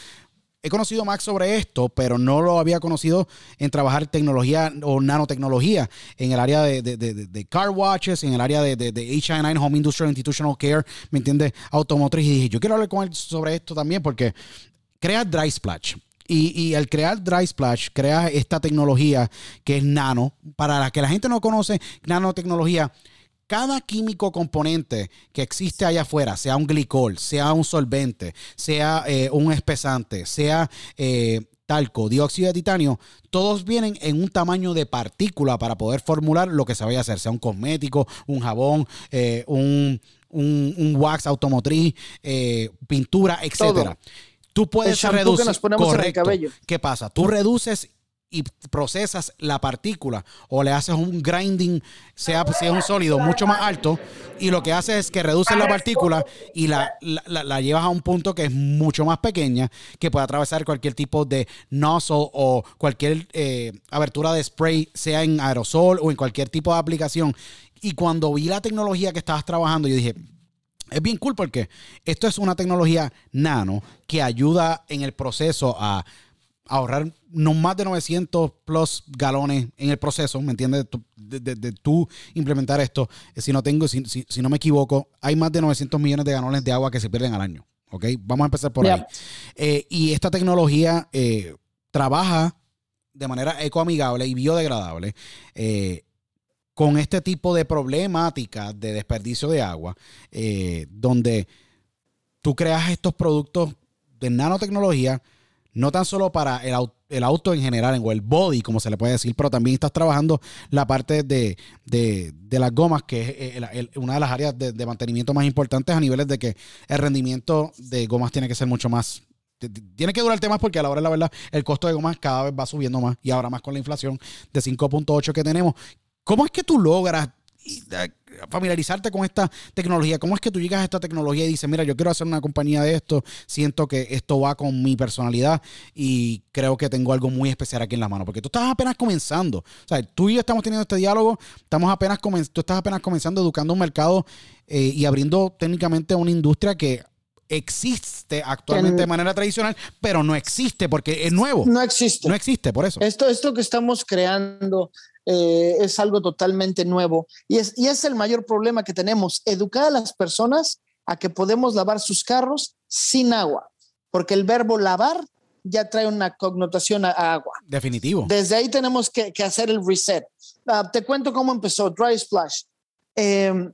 he conocido más sobre esto, pero no lo había conocido en trabajar tecnología o nanotecnología en el área de, car watches, en el área de, de, HI9, Home Industrial Institutional Care, ¿me entiendes? Automotriz. Y dije, yo quiero hablar con él sobre esto también porque crea Dry Splash. Y, y, al crear Dry Splash, crea esta tecnología que es nano. Para la que la gente no conoce, nanotecnología cada químico componente que existe allá afuera, sea un glicol, sea un solvente, sea eh, un espesante, sea eh, talco, dióxido de titanio, todos vienen en un tamaño de partícula para poder formular lo que se vaya a hacer, sea un cosmético, un jabón, eh, un, wax automotriz, pintura, etcétera. Tú puedes reducir. Que ¿Qué pasa? Tú reduces y procesas la partícula o le haces un grinding, sea, sea un sólido mucho más alto, y lo que haces es que reduces la partícula y la, la, llevas a un punto que es mucho más pequeña, que puede atravesar cualquier tipo de nozzle o cualquier eh, abertura de spray, sea en aerosol o en cualquier tipo de aplicación. Y cuando vi la tecnología que estabas trabajando, yo dije, es bien cool porque esto es una tecnología nano que ayuda en el proceso a ahorrar no más de 900 plus galones en el proceso, ¿me entiendes? De, tú implementar esto. Eh, si no tengo, si, no me equivoco, hay más de 900 millones de galones de agua que se pierden al año. ¿Ok? Vamos a empezar por ahí. Eh, y esta tecnología eh, trabaja de manera ecoamigable y biodegradable con este tipo de problemática de desperdicio de agua, donde tú creas estos productos de nanotecnología no tan solo para el, auto, en general, o el body, como se le puede decir, pero también estás trabajando la parte de, las gomas, que es eh, una de las áreas de, mantenimiento más importantes a niveles de que el rendimiento de gomas tiene que ser mucho más tiene que durarte más porque a la hora de la verdad el costo de gomas cada vez va subiendo más y ahora más con la inflación de 5.8 que tenemos. ¿Cómo es que tú logras familiarizarte con esta tecnología. ¿Cómo es que tú llegas a esta tecnología y dices, mira, yo quiero hacer una compañía de esto, siento que esto va con mi personalidad y creo que tengo algo muy especial aquí en la mano? Porque tú estás apenas comenzando. O sea, tú y yo estamos teniendo este diálogo, estamos apenas tú estás apenas comenzando educando un mercado eh, y abriendo técnicamente una industria que existe actualmente de manera tradicional, pero no existe porque es nuevo. No existe. No existe, por eso. Esto, esto que estamos creando eh, es algo totalmente nuevo y es, y es el mayor problema que tenemos, educar a las personas a que podemos lavar sus carros sin agua, porque el verbo lavar ya trae una connotación a, agua. Definitivo. Desde ahí tenemos que, hacer el reset. Ah, te cuento cómo empezó Dry Splash. Em,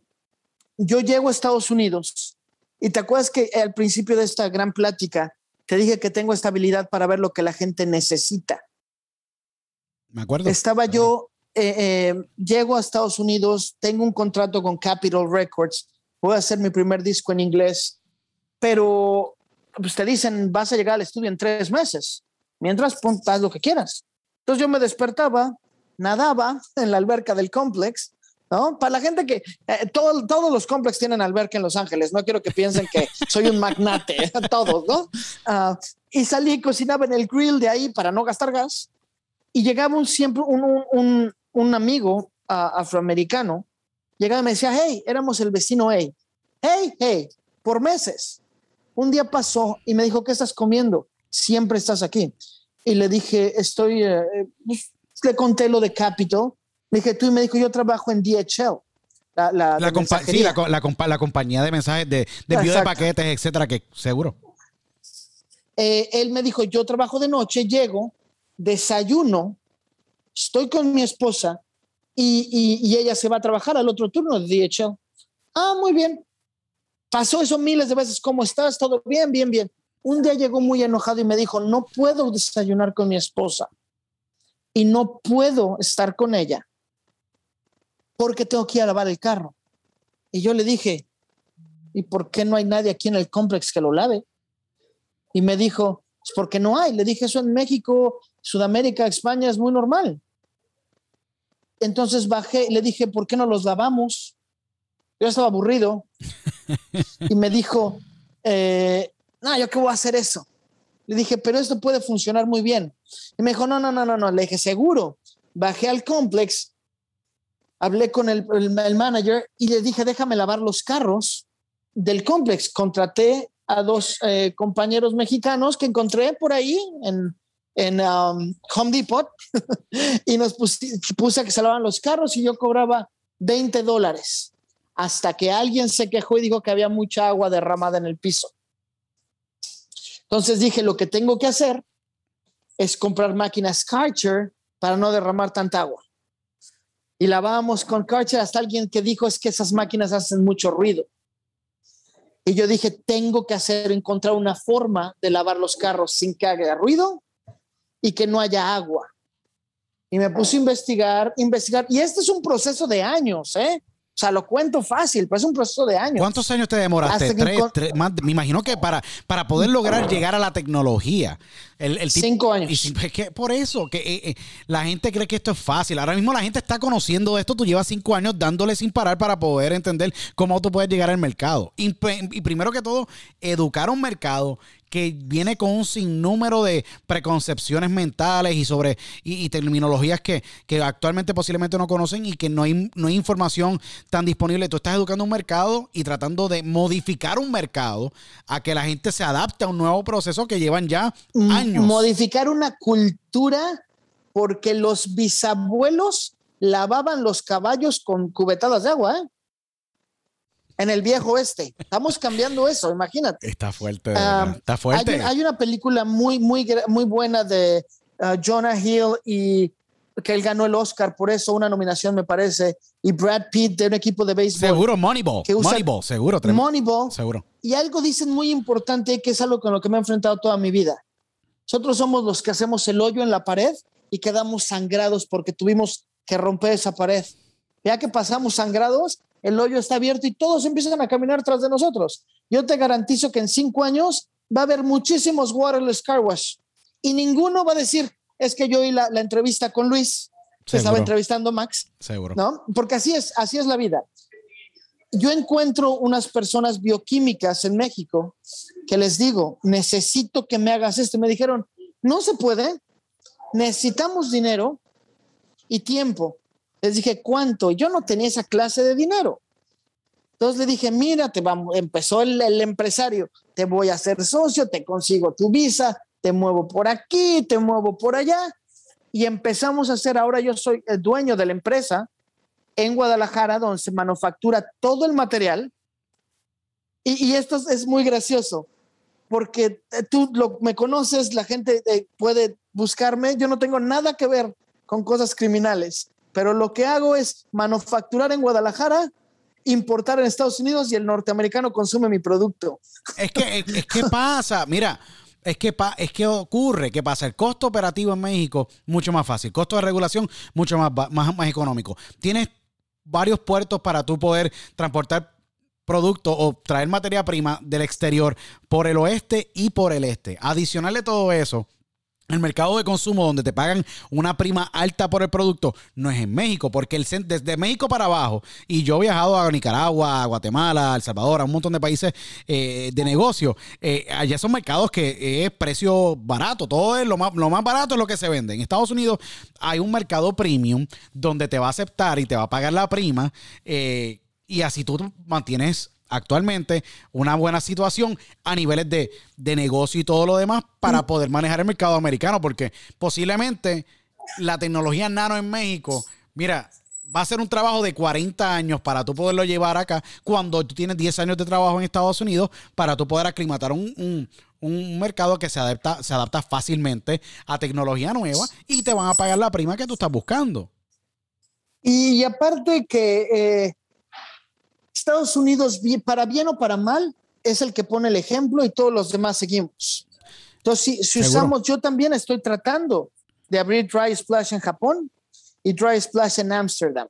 yo llego a Estados Unidos y te acuerdas que al principio de esta gran plática te dije que tengo esta habilidad para ver lo que la gente necesita. Me acuerdo. Estaba yo eh, eh, llego a Estados Unidos, tengo un contrato con Capitol Records, voy a hacer mi primer disco en inglés, pero pues te dicen, vas a llegar al estudio en tres meses, mientras pon, lo que quieras. Entonces yo me despertaba, nadaba en la alberca del complex, ¿no? Para la gente que eh, todos los complexes tienen alberca en Los Ángeles, no quiero que piensen que soy un magnate, [LAUGHS] todos, ¿no? Ah, y salí, cocinaba en el grill de ahí para no gastar gas y llegaba un, siempre un, un, un amigo afroamericano llegaba y me decía, hey, éramos el vecino hey, hey, hey, por meses. Un día pasó y me dijo, ¿qué estás comiendo? Siempre estás aquí. Y le dije, estoy, eh, pues, le conté lo de Capital. Le dije, tú y me dijo, yo trabajo en DHL. La, la, la, sí, la, compañía de mensajes, de, de envío de paquetes, etcétera, que seguro. Eh, él me dijo, yo trabajo de noche, llego, desayuno, estoy con mi esposa y, ella se va a trabajar al otro turno de DHL. Ah, muy bien. Pasó eso miles de veces. ¿Cómo estás? ¿Todo bien? Bien, bien. Un día llegó muy enojado y me dijo, no puedo desayunar con mi esposa y no puedo estar con ella porque tengo que ir a lavar el carro. Y yo le dije, ¿y por qué no hay nadie aquí en el complex que lo lave? Y me dijo, es porque no hay. Le dije, eso en México Sudamérica, España es muy normal. Entonces bajé, le dije, ¿por qué no los lavamos? Yo estaba aburrido [LAUGHS] y me dijo, eh, no, yo qué voy a hacer eso. Le dije, pero esto puede funcionar muy bien. Y me dijo, no, no, no, no, no. Le dije, seguro. bajé al complex, hablé con el, el- el manager y le dije, déjame lavar los carros del complex. Contraté a dos eh, compañeros mexicanos que encontré por ahí en, en um, Home Depot [LAUGHS] y nos puse a que se los carros y yo cobraba 20 dólares hasta que alguien se quejó y dijo que había mucha agua derramada en el piso. Entonces dije, lo que tengo que hacer es comprar máquinas Karcher para no derramar tanta agua. Y lavábamos con Karcher hasta alguien que dijo es que esas máquinas hacen mucho ruido. Y yo dije, tengo que hacer, encontrar una forma de lavar los carros sin que haga ruido y que no haya agua. Y me puse a investigar, investigar. Y este es un proceso de años, ¿eh? O sea, lo cuento fácil, pero es un proceso de años. ¿Cuántos años te demoraste? Tres, tres, más, me imagino que para, para poder lograr llegar a la tecnología. El, el tipo- Cinco años. Y es que por eso, que eh, eh, la gente cree que esto es fácil. Ahora mismo la gente está conociendo esto. Tú llevas cinco años dándole sin parar para poder entender cómo tú puedes llegar al mercado. Y, y primero que todo, educar a un mercado que viene con un sinnúmero de preconcepciones mentales y sobre y, y terminologías que, que actualmente posiblemente no conocen y que no hay, no hay información tan disponible. Tú estás educando un mercado y tratando de modificar un mercado a que la gente se adapte a un nuevo proceso que llevan ya m- años. modificar una cultura porque los bisabuelos lavaban los caballos con cubetadas de agua, ¿eh? En el viejo oeste. Estamos cambiando eso, imagínate. Está fuerte, verdad. está fuerte. Hay, hay una película muy, muy, muy buena de ah, Jonah Hill y que él ganó el Oscar por eso, una nominación me parece, y Brad Pitt de un equipo de béisbol. seguro, Moneyball. que usa- Moneyball, seguro. Moneyball. seguro. Y algo dicen muy importante que es algo con lo que me he enfrentado toda mi vida. Nosotros somos los que hacemos el hoyo en la pared y quedamos sangrados porque tuvimos que romper esa pared. Ya que pasamos sangrados, el hoyo está abierto y todos empiezan a caminar tras de nosotros. Yo te garantizo que en cinco años va a haber muchísimos wireless car wash y ninguno va a decir, es que yo oí la, la entrevista con Luis, que estaba entrevistando Max, Seguro. ¿no? Porque así es, así es la vida. Yo encuentro unas personas bioquímicas en México que les digo, necesito que me hagas esto. Me dijeron, no se puede, necesitamos dinero y tiempo. Les dije, ¿cuánto? Yo no tenía esa clase de dinero. Entonces le dije, mira, te vamos, empezó el, el empresario, te voy a hacer socio, te consigo tu visa, te muevo por aquí, te muevo por allá. Y empezamos a hacer, ahora yo soy el dueño de la empresa en Guadalajara, donde se manufactura todo el material. Y, esto es, es muy gracioso, porque eh, tú lo, me conoces, la gente eh, puede buscarme, yo no tengo nada que ver con cosas criminales, pero lo que hago es manufacturar en Guadalajara, importar en Estados Unidos y el norteamericano consume mi producto. Es que, es, pasa, mira, es que, es que ocurre, que pasa, el costo operativo en México mucho más fácil, costo de regulación mucho más, más, más económico. Tienes varios puertos para tú poder transportar productos o traer materia prima del exterior por el oeste y por el este. Adicional de todo eso, el mercado de consumo donde te pagan una prima alta por el producto no es en México, porque el, desde México para abajo, y yo he viajado a Nicaragua, a Guatemala, a El Salvador, a un montón de países eh, de negocio, eh, allá son mercados que es precio barato, todo es lo más, lo más barato es lo que se vende. En Estados Unidos hay un mercado premium donde te va a aceptar y te va a pagar la prima, eh, y así tú mantienes actualmente una buena situación a niveles de, de negocio y todo lo demás para poder manejar el mercado americano, porque posiblemente la tecnología nano en México, mira, va a ser un trabajo de 40 años para tú poderlo llevar acá, cuando tú tienes 10 años de trabajo en Estados Unidos, para tú poder aclimatar un, un- un mercado que se adapta, se adapta fácilmente a tecnología nueva y te van a pagar la prima que tú estás buscando. Y aparte que eh, Estados Unidos, para bien o para mal, es el que pone el ejemplo y todos los demás seguimos. Entonces, si, usamos, yo también estoy tratando de abrir Dry Splash en Japón y Dry Splash en Ámsterdam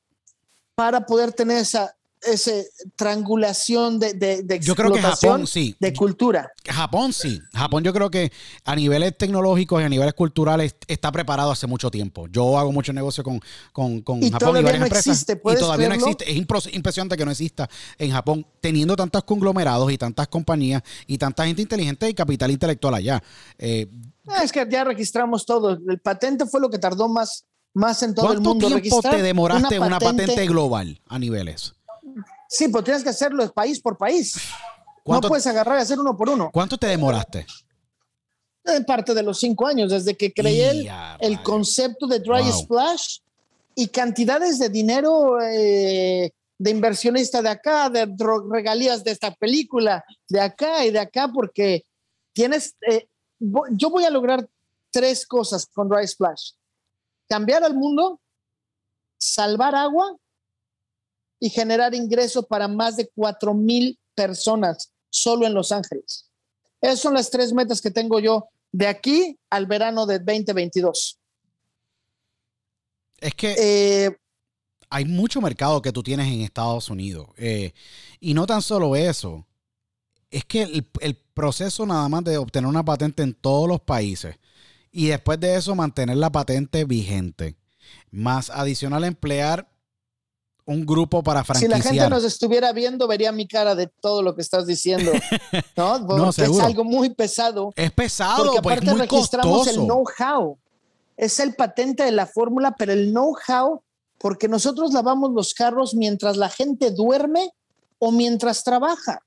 para poder tener esa, esa triangulación de, de, de Yo creo que Japón, sí. de cultura. Japón sí. Japón yo creo que a niveles tecnológicos y a niveles culturales está preparado hace mucho tiempo. Yo hago mucho negocio con, con, con Y Japón y todavía varias no empresas. existe, y ¿puedes todavía no existe. Es impresionante que no exista en Japón, teniendo tantos conglomerados y tantas compañías y tanta gente inteligente y capital intelectual allá. Eh, Ah, es que ya registramos todo. El patente fue lo que tardó más más en todo el ¿Cuánto mundo. tiempo registrar te demoraste en una patente global a niveles? Sí, pero tienes que hacerlo país por país. No ¿Cuánto, puedes agarrar y hacer uno por uno. ¿Cuánto te demoraste? En parte de los cinco años, desde que creé el, concepto de Dry Wow. Splash y cantidades de dinero eh, de inversionista de acá, de regalías de esta película, de acá y de acá, porque tienes, eh, yo voy a lograr tres cosas con Dry Splash. Cambiar al mundo, salvar agua y generar ingresos para más de cuatro mil personas solo en Los Ángeles. Esas son las tres metas que tengo yo de aquí al verano de 2022. Es que Eh, hay mucho mercado que tú tienes en Estados Unidos. eh, y no tan solo eso. Es que el, el proceso nada más de obtener una patente en todos los países y después de eso mantener la patente vigente, más adicional emplear un grupo para si franquiciar. la gente nos estuviera viendo, vería mi cara de todo lo que estás diciendo. [LAUGHS] ¿no? Porque es seguro. algo muy pesado. es pesado, Porque pues aparte muy registramos el know-how. Es el patente de la fórmula, pero el know-how, porque nosotros lavamos los carros mientras la gente duerme o mientras trabaja.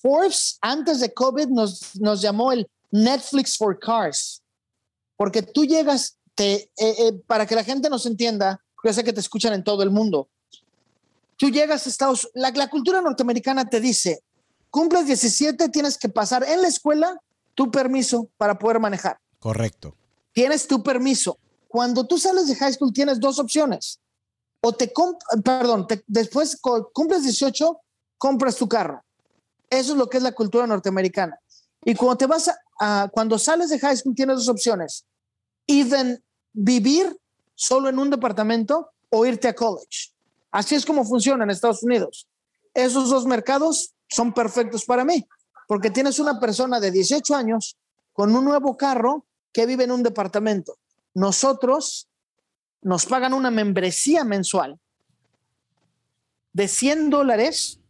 Forbes, antes de COVID, nos, nos llamó el Netflix for Cars, porque tú llegas, te, eh, eh, para que la gente nos entienda, yo sé que te escuchan en todo el mundo, tú llegas a Estados la, la cultura norteamericana te dice, cumples 17, tienes que pasar en la escuela tu permiso para poder manejar. Correcto. Tienes tu permiso. Cuando tú sales de high school tienes dos opciones. O te, perdón, te- después cumples 18, compras tu carro. Eso es lo que es la cultura norteamericana. Y cuando te vas a, a- cuando sales de high school tienes dos opciones. Either vivir solo en un departamento o irte a college. Así es como funciona en Estados Unidos. Esos dos mercados son perfectos para mí, porque tienes una persona de 18 años con un nuevo carro que vive en un departamento. Nosotros nos pagan una membresía mensual de 100 dólares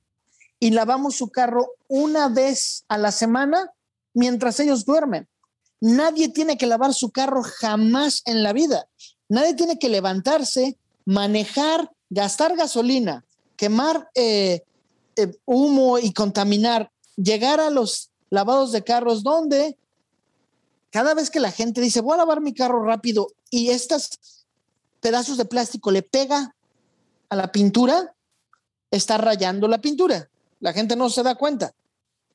y lavamos su carro una vez a la semana mientras ellos duermen. Nadie tiene que lavar su carro jamás en la vida. Nadie tiene que levantarse, manejar, gastar gasolina, quemar eh, eh, humo y contaminar, llegar a los lavados de carros donde cada vez que la gente dice, voy a lavar mi carro rápido y estos pedazos de plástico le pega a la pintura, está rayando la pintura. La gente no se da cuenta.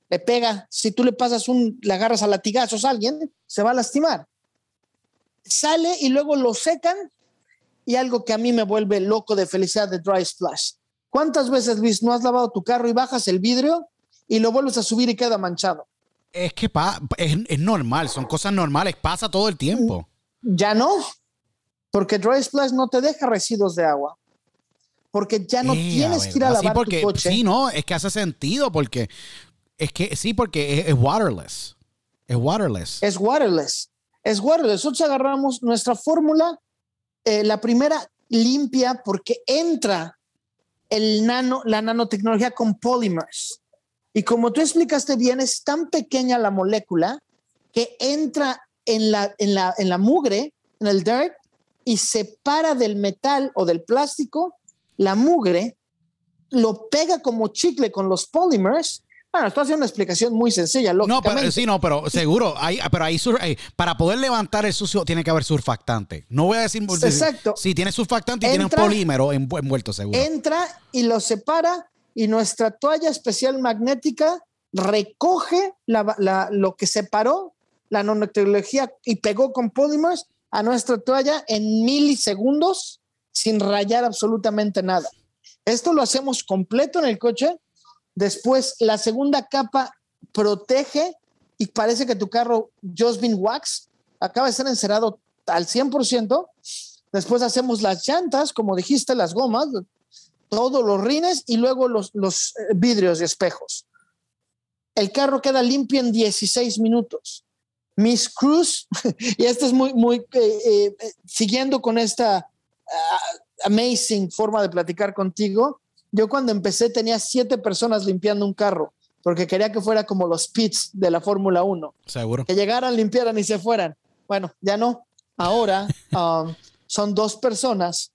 Le pega, si tú le pasas un, le agarras a latigazos a alguien, se va a lastimar. Sale y luego lo secan y algo que a mí me vuelve loco de felicidad de Dry Splash. ¿Cuántas veces, Luis, no has lavado tu carro y bajas el vidrio y lo vuelves a subir y queda manchado? Es que pa- es, es normal, son cosas normales, pasa todo el tiempo. Ya no, porque Dry Splash no te deja residuos de agua. Porque ya no Eh, tienes que ir a sí, lavar porque, tu coche. Sí, no, es que hace sentido porque es que sí, porque es, es waterless. Es waterless. Es waterless. Es waterless. Nosotros agarramos nuestra fórmula, eh, la primera limpia porque entra el nano, la nanotecnología con polymers. Y como tú explicaste bien, es tan pequeña la molécula que entra en la, en la, en la mugre, en el dirt, y separa del metal o del plástico la mugre, lo pega como chicle con los polymers. Bueno, esto hace una explicación muy sencilla, no, lógicamente. pero sí, no, pero seguro, hay, pero sur- eh, para poder levantar el sucio tiene que haber surfactante. No voy a decir Exacto. Si tiene surfactante y tiene un polímero envu- envuelto seguro. entra y lo separa y nuestra toalla especial magnética recoge la- la- lo que separó la nanotecnología y pegó con polymers a nuestra toalla en milisegundos sin rayar absolutamente nada. Esto lo hacemos completo en el coche. Después, la segunda capa protege y parece que tu carro been wax acaba de ser encerado al 100%. Después hacemos las llantas, como dijiste, las gomas, todos los rines y luego los, los eh, vidrios y espejos. El carro queda limpio en 16 minutos. Miss Cruz, [LAUGHS] y esto es muy, muy, eh, eh, siguiendo con esta ah, amazing forma de platicar contigo, yo cuando empecé tenía siete personas limpiando un carro, porque quería que fuera como los pits de la Fórmula 1 Seguro. que llegaran, limpiaran y se fueran. Bueno, ya no. Ahora [LAUGHS] um, son dos personas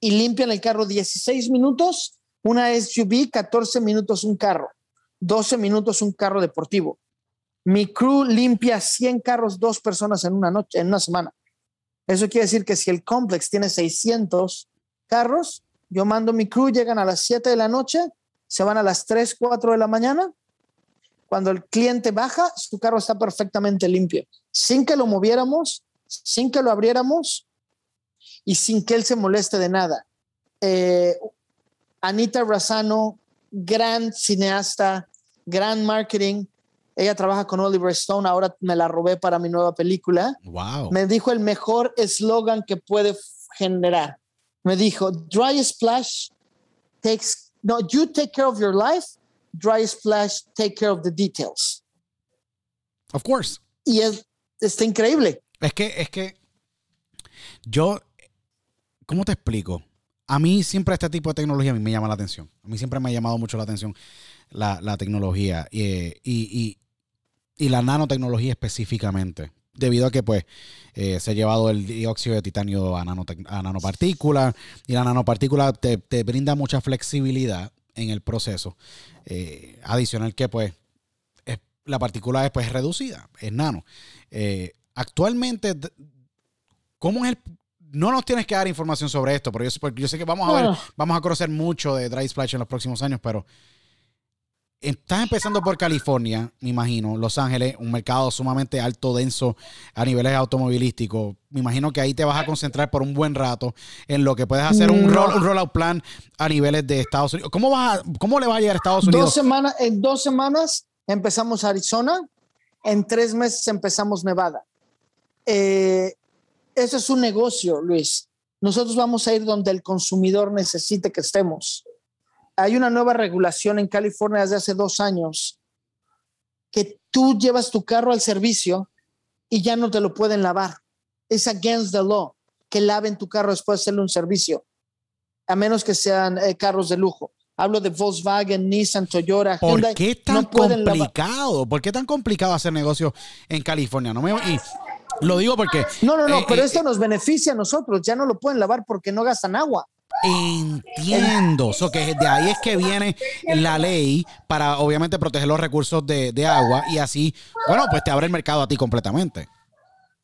y limpian el carro 16 minutos, una SUV, 14 minutos un carro, 12 minutos un carro deportivo. Mi crew limpia 100 carros, dos personas en una noche, en una semana. Eso quiere decir que si el complex tiene 600 carros, yo mando mi crew, llegan a las 7 de la noche, se van a las 3, 4 de la mañana. Cuando el cliente baja, su carro está perfectamente limpio, sin que lo moviéramos, sin que lo abriéramos y sin que él se moleste de nada. Eh, Anita Razzano, gran cineasta, gran marketing. Ella trabaja con Oliver Stone, ahora me la robé para mi nueva película. Wow. Me dijo el mejor eslogan que puede generar. Me dijo, Dry Splash takes, no, you take care of your life, Dry Splash take care of the details. Of course. Y es, está increíble. Es que, es que yo, ¿cómo te explico? A mí siempre este tipo de tecnología a mí me llama la atención. A mí siempre me ha llamado mucho la atención la, la tecnología y, y, y, y la nanotecnología específicamente. Debido a que pues eh, se ha llevado el dióxido de titanio a, a nanopartículas y la nanopartícula te, te brinda mucha flexibilidad en el proceso. Eh, adicional que pues es- la partícula es pues reducida, es nano. Eh, actualmente, ¿cómo es el...? No nos tienes que dar información sobre esto, pero yo, yo sé que vamos a ver, vamos a conocer mucho de Dry Splash en los próximos años, pero estás empezando por California, me imagino, Los Ángeles, un mercado sumamente alto, denso a niveles automovilísticos. Me imagino que ahí te vas a concentrar por un buen rato en lo que puedes hacer un, No. roll, un rollout plan a niveles de Estados Unidos. ¿Cómo, vas a- cómo le va a llegar a Estados Unidos? Dos semanas, en dos semanas empezamos Arizona, en tres meses empezamos Nevada. Eh, eso es un negocio, Luis. Nosotros vamos a ir donde el consumidor necesite que estemos. Hay una nueva regulación en California desde hace dos años que tú llevas tu carro al servicio y ya no te lo pueden lavar. Es against the law que laven tu carro después de hacerle un servicio, a menos que sean eh, carros de lujo. Hablo de Volkswagen, Nissan, Toyota, ¿Por Hyundai. qué tan no pueden lavar. complicado? ¿Por qué tan complicado hacer negocio en California? No me, y lo digo porque No, no, no, Eh, pero eh, esto nos beneficia a nosotros. Ya no lo pueden lavar porque no gastan agua. Entiendo. Que de ahí es que viene la ley para obviamente proteger los recursos de, de agua y así, bueno, pues te abre el mercado a ti completamente.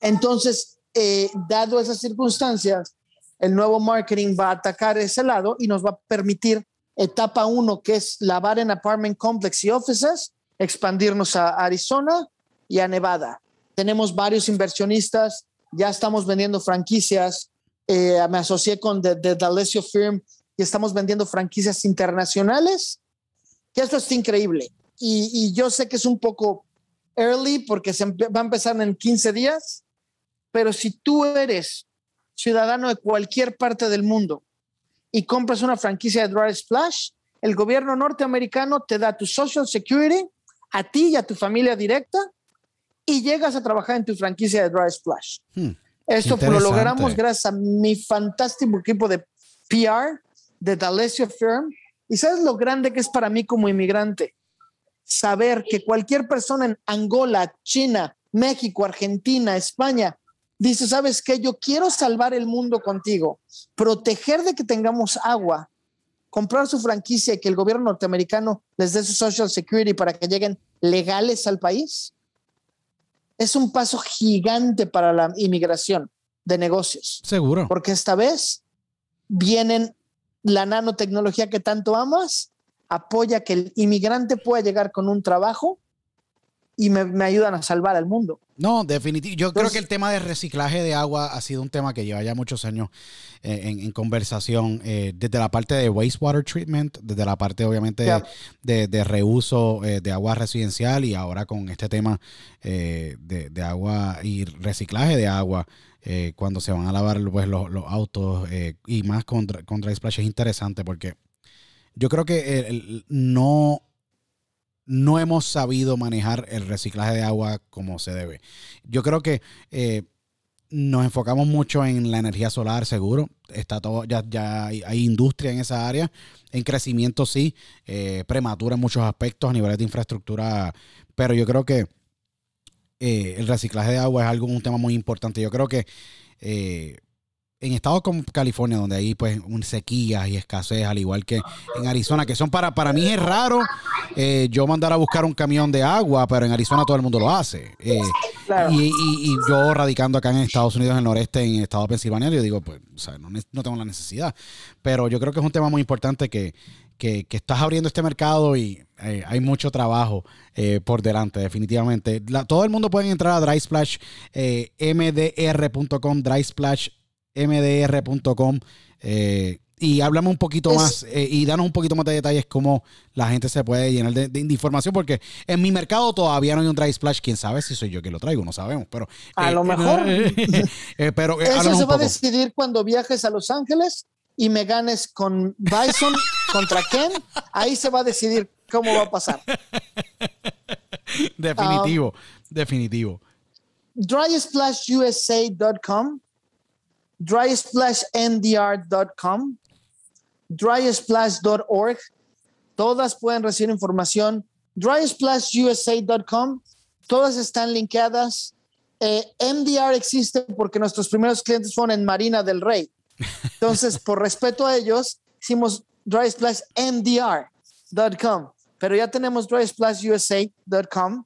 Entonces, eh, dado esas circunstancias, el nuevo marketing va a atacar ese lado y nos va a permitir etapa uno, que es lavar en apartment complex y offices, expandirnos a Arizona y a Nevada. Tenemos varios inversionistas, ya estamos vendiendo franquicias. Eh, me asocié con The, The D'Alessio Firm y estamos vendiendo franquicias internacionales, que esto está increíble. Y, y yo sé que es un poco early porque se va a empezar en 15 días, pero si tú eres ciudadano de cualquier parte del mundo y compras una franquicia de Dry Splash, el gobierno norteamericano te da tu Social Security a ti y a tu familia directa y llegas a trabajar en tu franquicia de Dry Splash. Hmm, Esto lo logramos gracias a mi fantástico equipo de PR de D'Alessio Firm. ¿Y sabes lo grande que es para mí como inmigrante? Saber que cualquier persona en Angola, China, México, Argentina, España, dice, ¿sabes qué? Yo quiero salvar el mundo contigo, proteger de que tengamos agua, comprar su franquicia y que el gobierno norteamericano les dé su Social Security para que lleguen legales al país. Es un paso gigante para la inmigración de negocios Seguro. porque esta vez vienen la nanotecnología que tanto amas, apoya que el inmigrante pueda llegar con un trabajo y me, me ayudan a salvar al mundo. No, definitivo. Yo creo que el tema de reciclaje de agua ha sido un tema que lleva ya muchos años eh, en, en conversación, eh, desde la parte de wastewater treatment, desde la parte obviamente de, de reuso eh, de agua residencial y ahora con este tema de, de agua y reciclaje de agua. cuando se van a lavar pues, los, los autos eh, y más con, dry- con Dry Splash es interesante porque yo creo que el- el- no, no hemos sabido manejar el reciclaje de agua como se debe. Yo creo que eh, nos enfocamos mucho en la energía solar, seguro. Está todo, ya, hay, industria en esa área, en crecimiento sí, eh, prematura en muchos aspectos a niveles de infraestructura, pero yo creo que eh, el reciclaje de agua es algo, un tema muy importante. Yo creo que en estados como California, donde hay pues un sequía y escasez, al igual que en Arizona, que son para, para mí es raro eh, yo mandar a buscar un camión de agua, pero en Arizona todo el mundo lo hace. Eh, y, y, yo radicando acá en Estados Unidos, en el noreste, en el estado de Pensilvania, yo digo, pues, o sea, no, no tengo la necesidad. Pero yo creo que es un tema muy importante que, que, que estás abriendo este mercado y eh, hay mucho trabajo eh, por delante, definitivamente. todo el mundo puede entrar a drysplashmdr.com, eh, drysplashmdr.com eh, y hablamos un poquito más y danos un poquito más de detalles cómo la gente se puede llenar de, información, porque en mi mercado todavía no hay un dry splash. Quién sabe si soy yo que lo traigo, no sabemos, pero. A lo mejor. [LAUGHS] pero, Eso se va a decidir cuando viajes a Los Ángeles y me ganes con Bison [LAUGHS] contra Ken. Ahí se va a decidir cómo va a pasar. [LAUGHS] definitivo, um, definitivo. DrySplashUSA.com, DrySplashNDR.com, DrySplash.org. Todas pueden recibir información. DrySplashUSA.com. Todas están linkeadas. Eh, MDR existe porque nuestros primeros clientes fueron en Marina del Rey. Entonces, [LAUGHS] por respeto a ellos, hicimos DrySplashMDR.com pero ya tenemos drysplasusa.com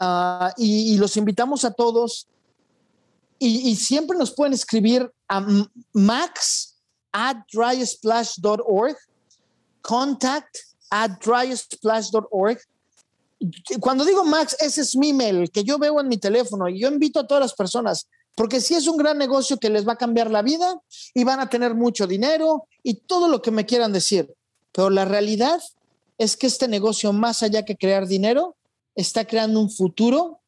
uh, y, y, los invitamos a todos y, siempre nos pueden escribir a max at drysplash.org, contact at drysplash.org. Cuando digo Max, ese es mi mail que yo veo en mi teléfono y yo invito a todas las personas porque si es un gran negocio que les va a cambiar la vida y van a tener mucho dinero y todo lo que me quieran decir. Pero la realidad es que este negocio, más allá que crear dinero, está creando un futuro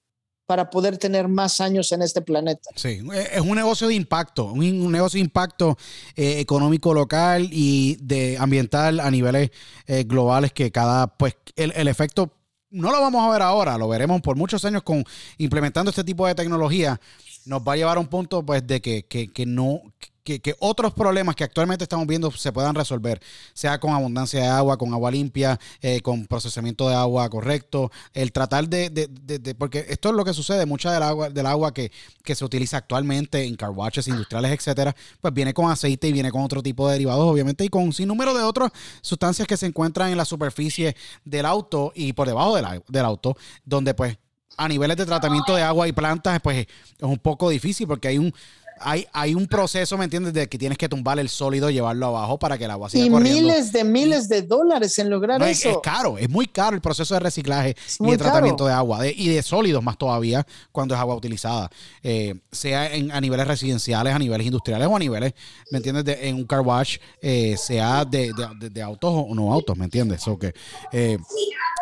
para poder tener más años en este planeta. Sí, es un negocio de impacto, un, negocio de impacto eh, económico local y de ambiental a niveles eh, globales que cada, pues el, el, efecto no lo vamos a ver ahora, lo veremos por muchos años con implementando este tipo de tecnología, nos va a llevar a un punto pues de que, que, que no, que, otros problemas que actualmente estamos viendo se puedan resolver, sea con abundancia de agua, con agua limpia, eh, con procesamiento de agua correcto, el tratar de, de, porque esto es lo que sucede, mucha del agua, del agua que, que se utiliza actualmente en car industriales, etcétera, pues viene con aceite y viene con otro tipo de derivados, obviamente, y con un sinnúmero de otras sustancias que se encuentran en la superficie del auto y por debajo del, del auto, donde pues a niveles de tratamiento de agua y plantas, pues es un poco difícil porque hay un hay, hay un proceso, ¿me entiendes? De que tienes que tumbar el sólido, llevarlo abajo para que el agua siga y miles de miles de dólares en lograr eso. Es, caro, es muy caro el proceso de reciclaje y de tratamiento de agua y de sólidos más todavía cuando es agua utilizada, eh, sea en, a niveles residenciales, a niveles industriales o a niveles, ¿me entiendes? De, en un car wash, eh, sea de, de, autos o no autos, ¿me entiendes? que, eh,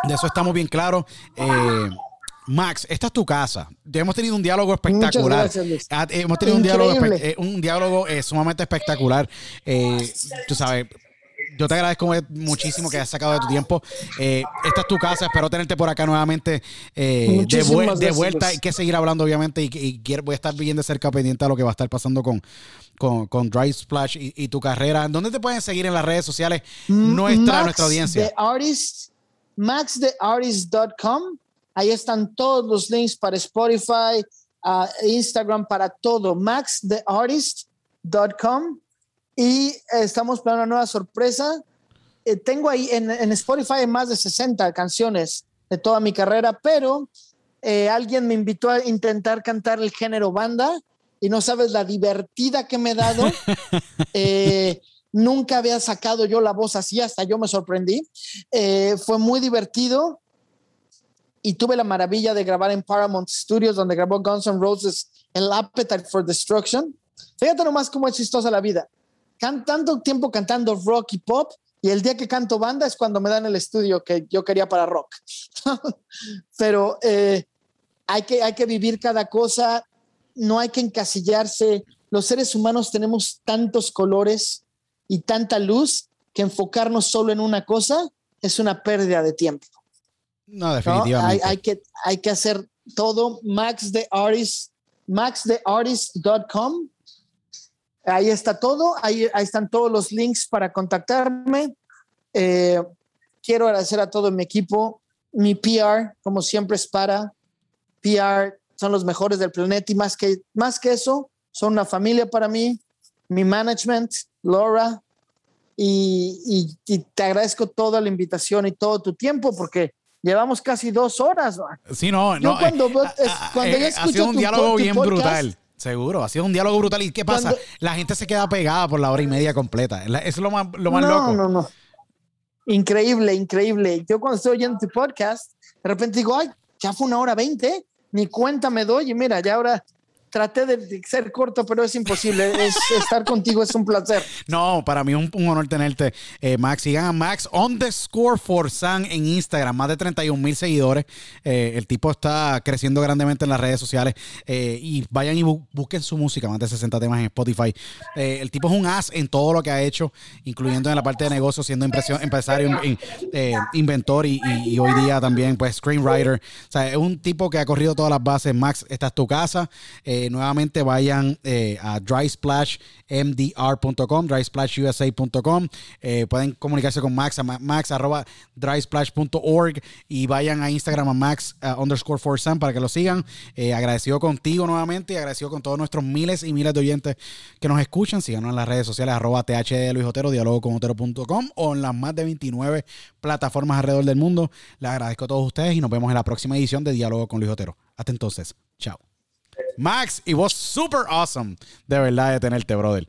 de eso estamos bien claros. Max, esta es tu casa. Hemos tenido un diálogo espectacular. Ah, hemos tenido un diálogo, eh, un diálogo eh, sumamente espectacular. Eh, tú sabes, yo te agradezco muchísimo que hayas sacado de tu tiempo. esta es tu casa, espero tenerte por acá nuevamente de, vuelta. Hay que seguir hablando, obviamente, y, voy a estar bien de cerca pendiente a lo que va a estar pasando con, con, Dry Splash y, tu carrera. ¿Dónde te pueden seguir en las redes sociales nuestra, nuestra audiencia? The artist, maxtheartist.com Ahí están todos los links para Spotify, Instagram, para todo. maxtheartist.com. Y estamos para una nueva sorpresa. Eh, tengo ahí en, Spotify más de 60 canciones de toda mi carrera, pero eh, alguien me invitó a intentar cantar el género banda y no sabes la divertida que me he dado. [LAUGHS] Eh, nunca había sacado yo la voz así, hasta yo me sorprendí. fue muy divertido y tuve la maravilla de grabar en Paramount Studios, donde grabó Guns N' Roses el Appetite for Destruction. Fíjate nomás cómo es chistosa la vida. tanto tiempo cantando rock y pop, y el día que canto banda es cuando me dan el estudio que yo quería para rock. [LAUGHS] Pero eh, hay, que, hay que vivir cada cosa, no hay que encasillarse. Los seres humanos tenemos tantos colores y tanta luz que enfocarnos solo en una cosa es una pérdida de tiempo. No, definitivamente. Hay, que, hay que hacer todo. Max the Artist, maxtheartist.com. Ahí está todo. Ahí, ahí están todos los links para contactarme. Eh, quiero agradecer a todo mi equipo. Mi PR, como siempre, es para. PR son los mejores del planeta y más que, más que eso, son una familia para mí, mi management, Laura, y, y- y te agradezco toda la invitación y todo tu tiempo porque llevamos casi dos horas. man. Sí, no, Yo no. cuando eh, veo- ah, es- ah, cuando yo ha sido un tu diálogo tu bien podcast- brutal. Seguro, ha sido un diálogo brutal. ¿Y qué pasa? Cuando- La gente se queda pegada por la hora y media completa. Es Eso es lo más, lo más no, loco. no, no. Increíble, increíble. Yo cuando estoy oyendo tu podcast, de repente digo, ay, ya fue una hora veinte, ni cuenta me doy y mira, ya ahora traté de, ser corto, pero es imposible. [LAUGHS] Es, estar contigo es un placer. No, para mí es un, un honor tenerte, eh, Max. Sigan a Max underscore Forzan en Instagram, más de 31 mil seguidores. Eh, el tipo está creciendo grandemente en las redes sociales. eh, y vayan y bu- busquen su música, más de 60 temas en Spotify. Eh, el tipo es un as en todo lo que ha hecho, incluyendo en la parte de negocios, siendo empresario, in- in- inventor y, y- y hoy día también, pues, screenwriter. O sea, es un tipo que ha corrido todas las bases. Max, esta es tu casa. Eh, nuevamente vayan eh, a drysplashmdr.com, drysplashUSA.com. Eh, pueden comunicarse con Max a ma- max arroba drysplash.org y vayan a Instagram a max uh, underscore for Sam para que lo sigan. Eh, agradecido contigo nuevamente y agradecido con todos nuestros miles y miles de oyentes que nos escuchan. Síganos en las redes sociales arroba THD Luis diálogo con Otero.com o en las más de 29 plataformas alrededor del mundo. Les agradezco a todos ustedes y nos vemos en la próxima edición de Diálogo con Luis Otero. Hasta entonces, chao. Max, y vos super awesome de verdad de tenerte, brother.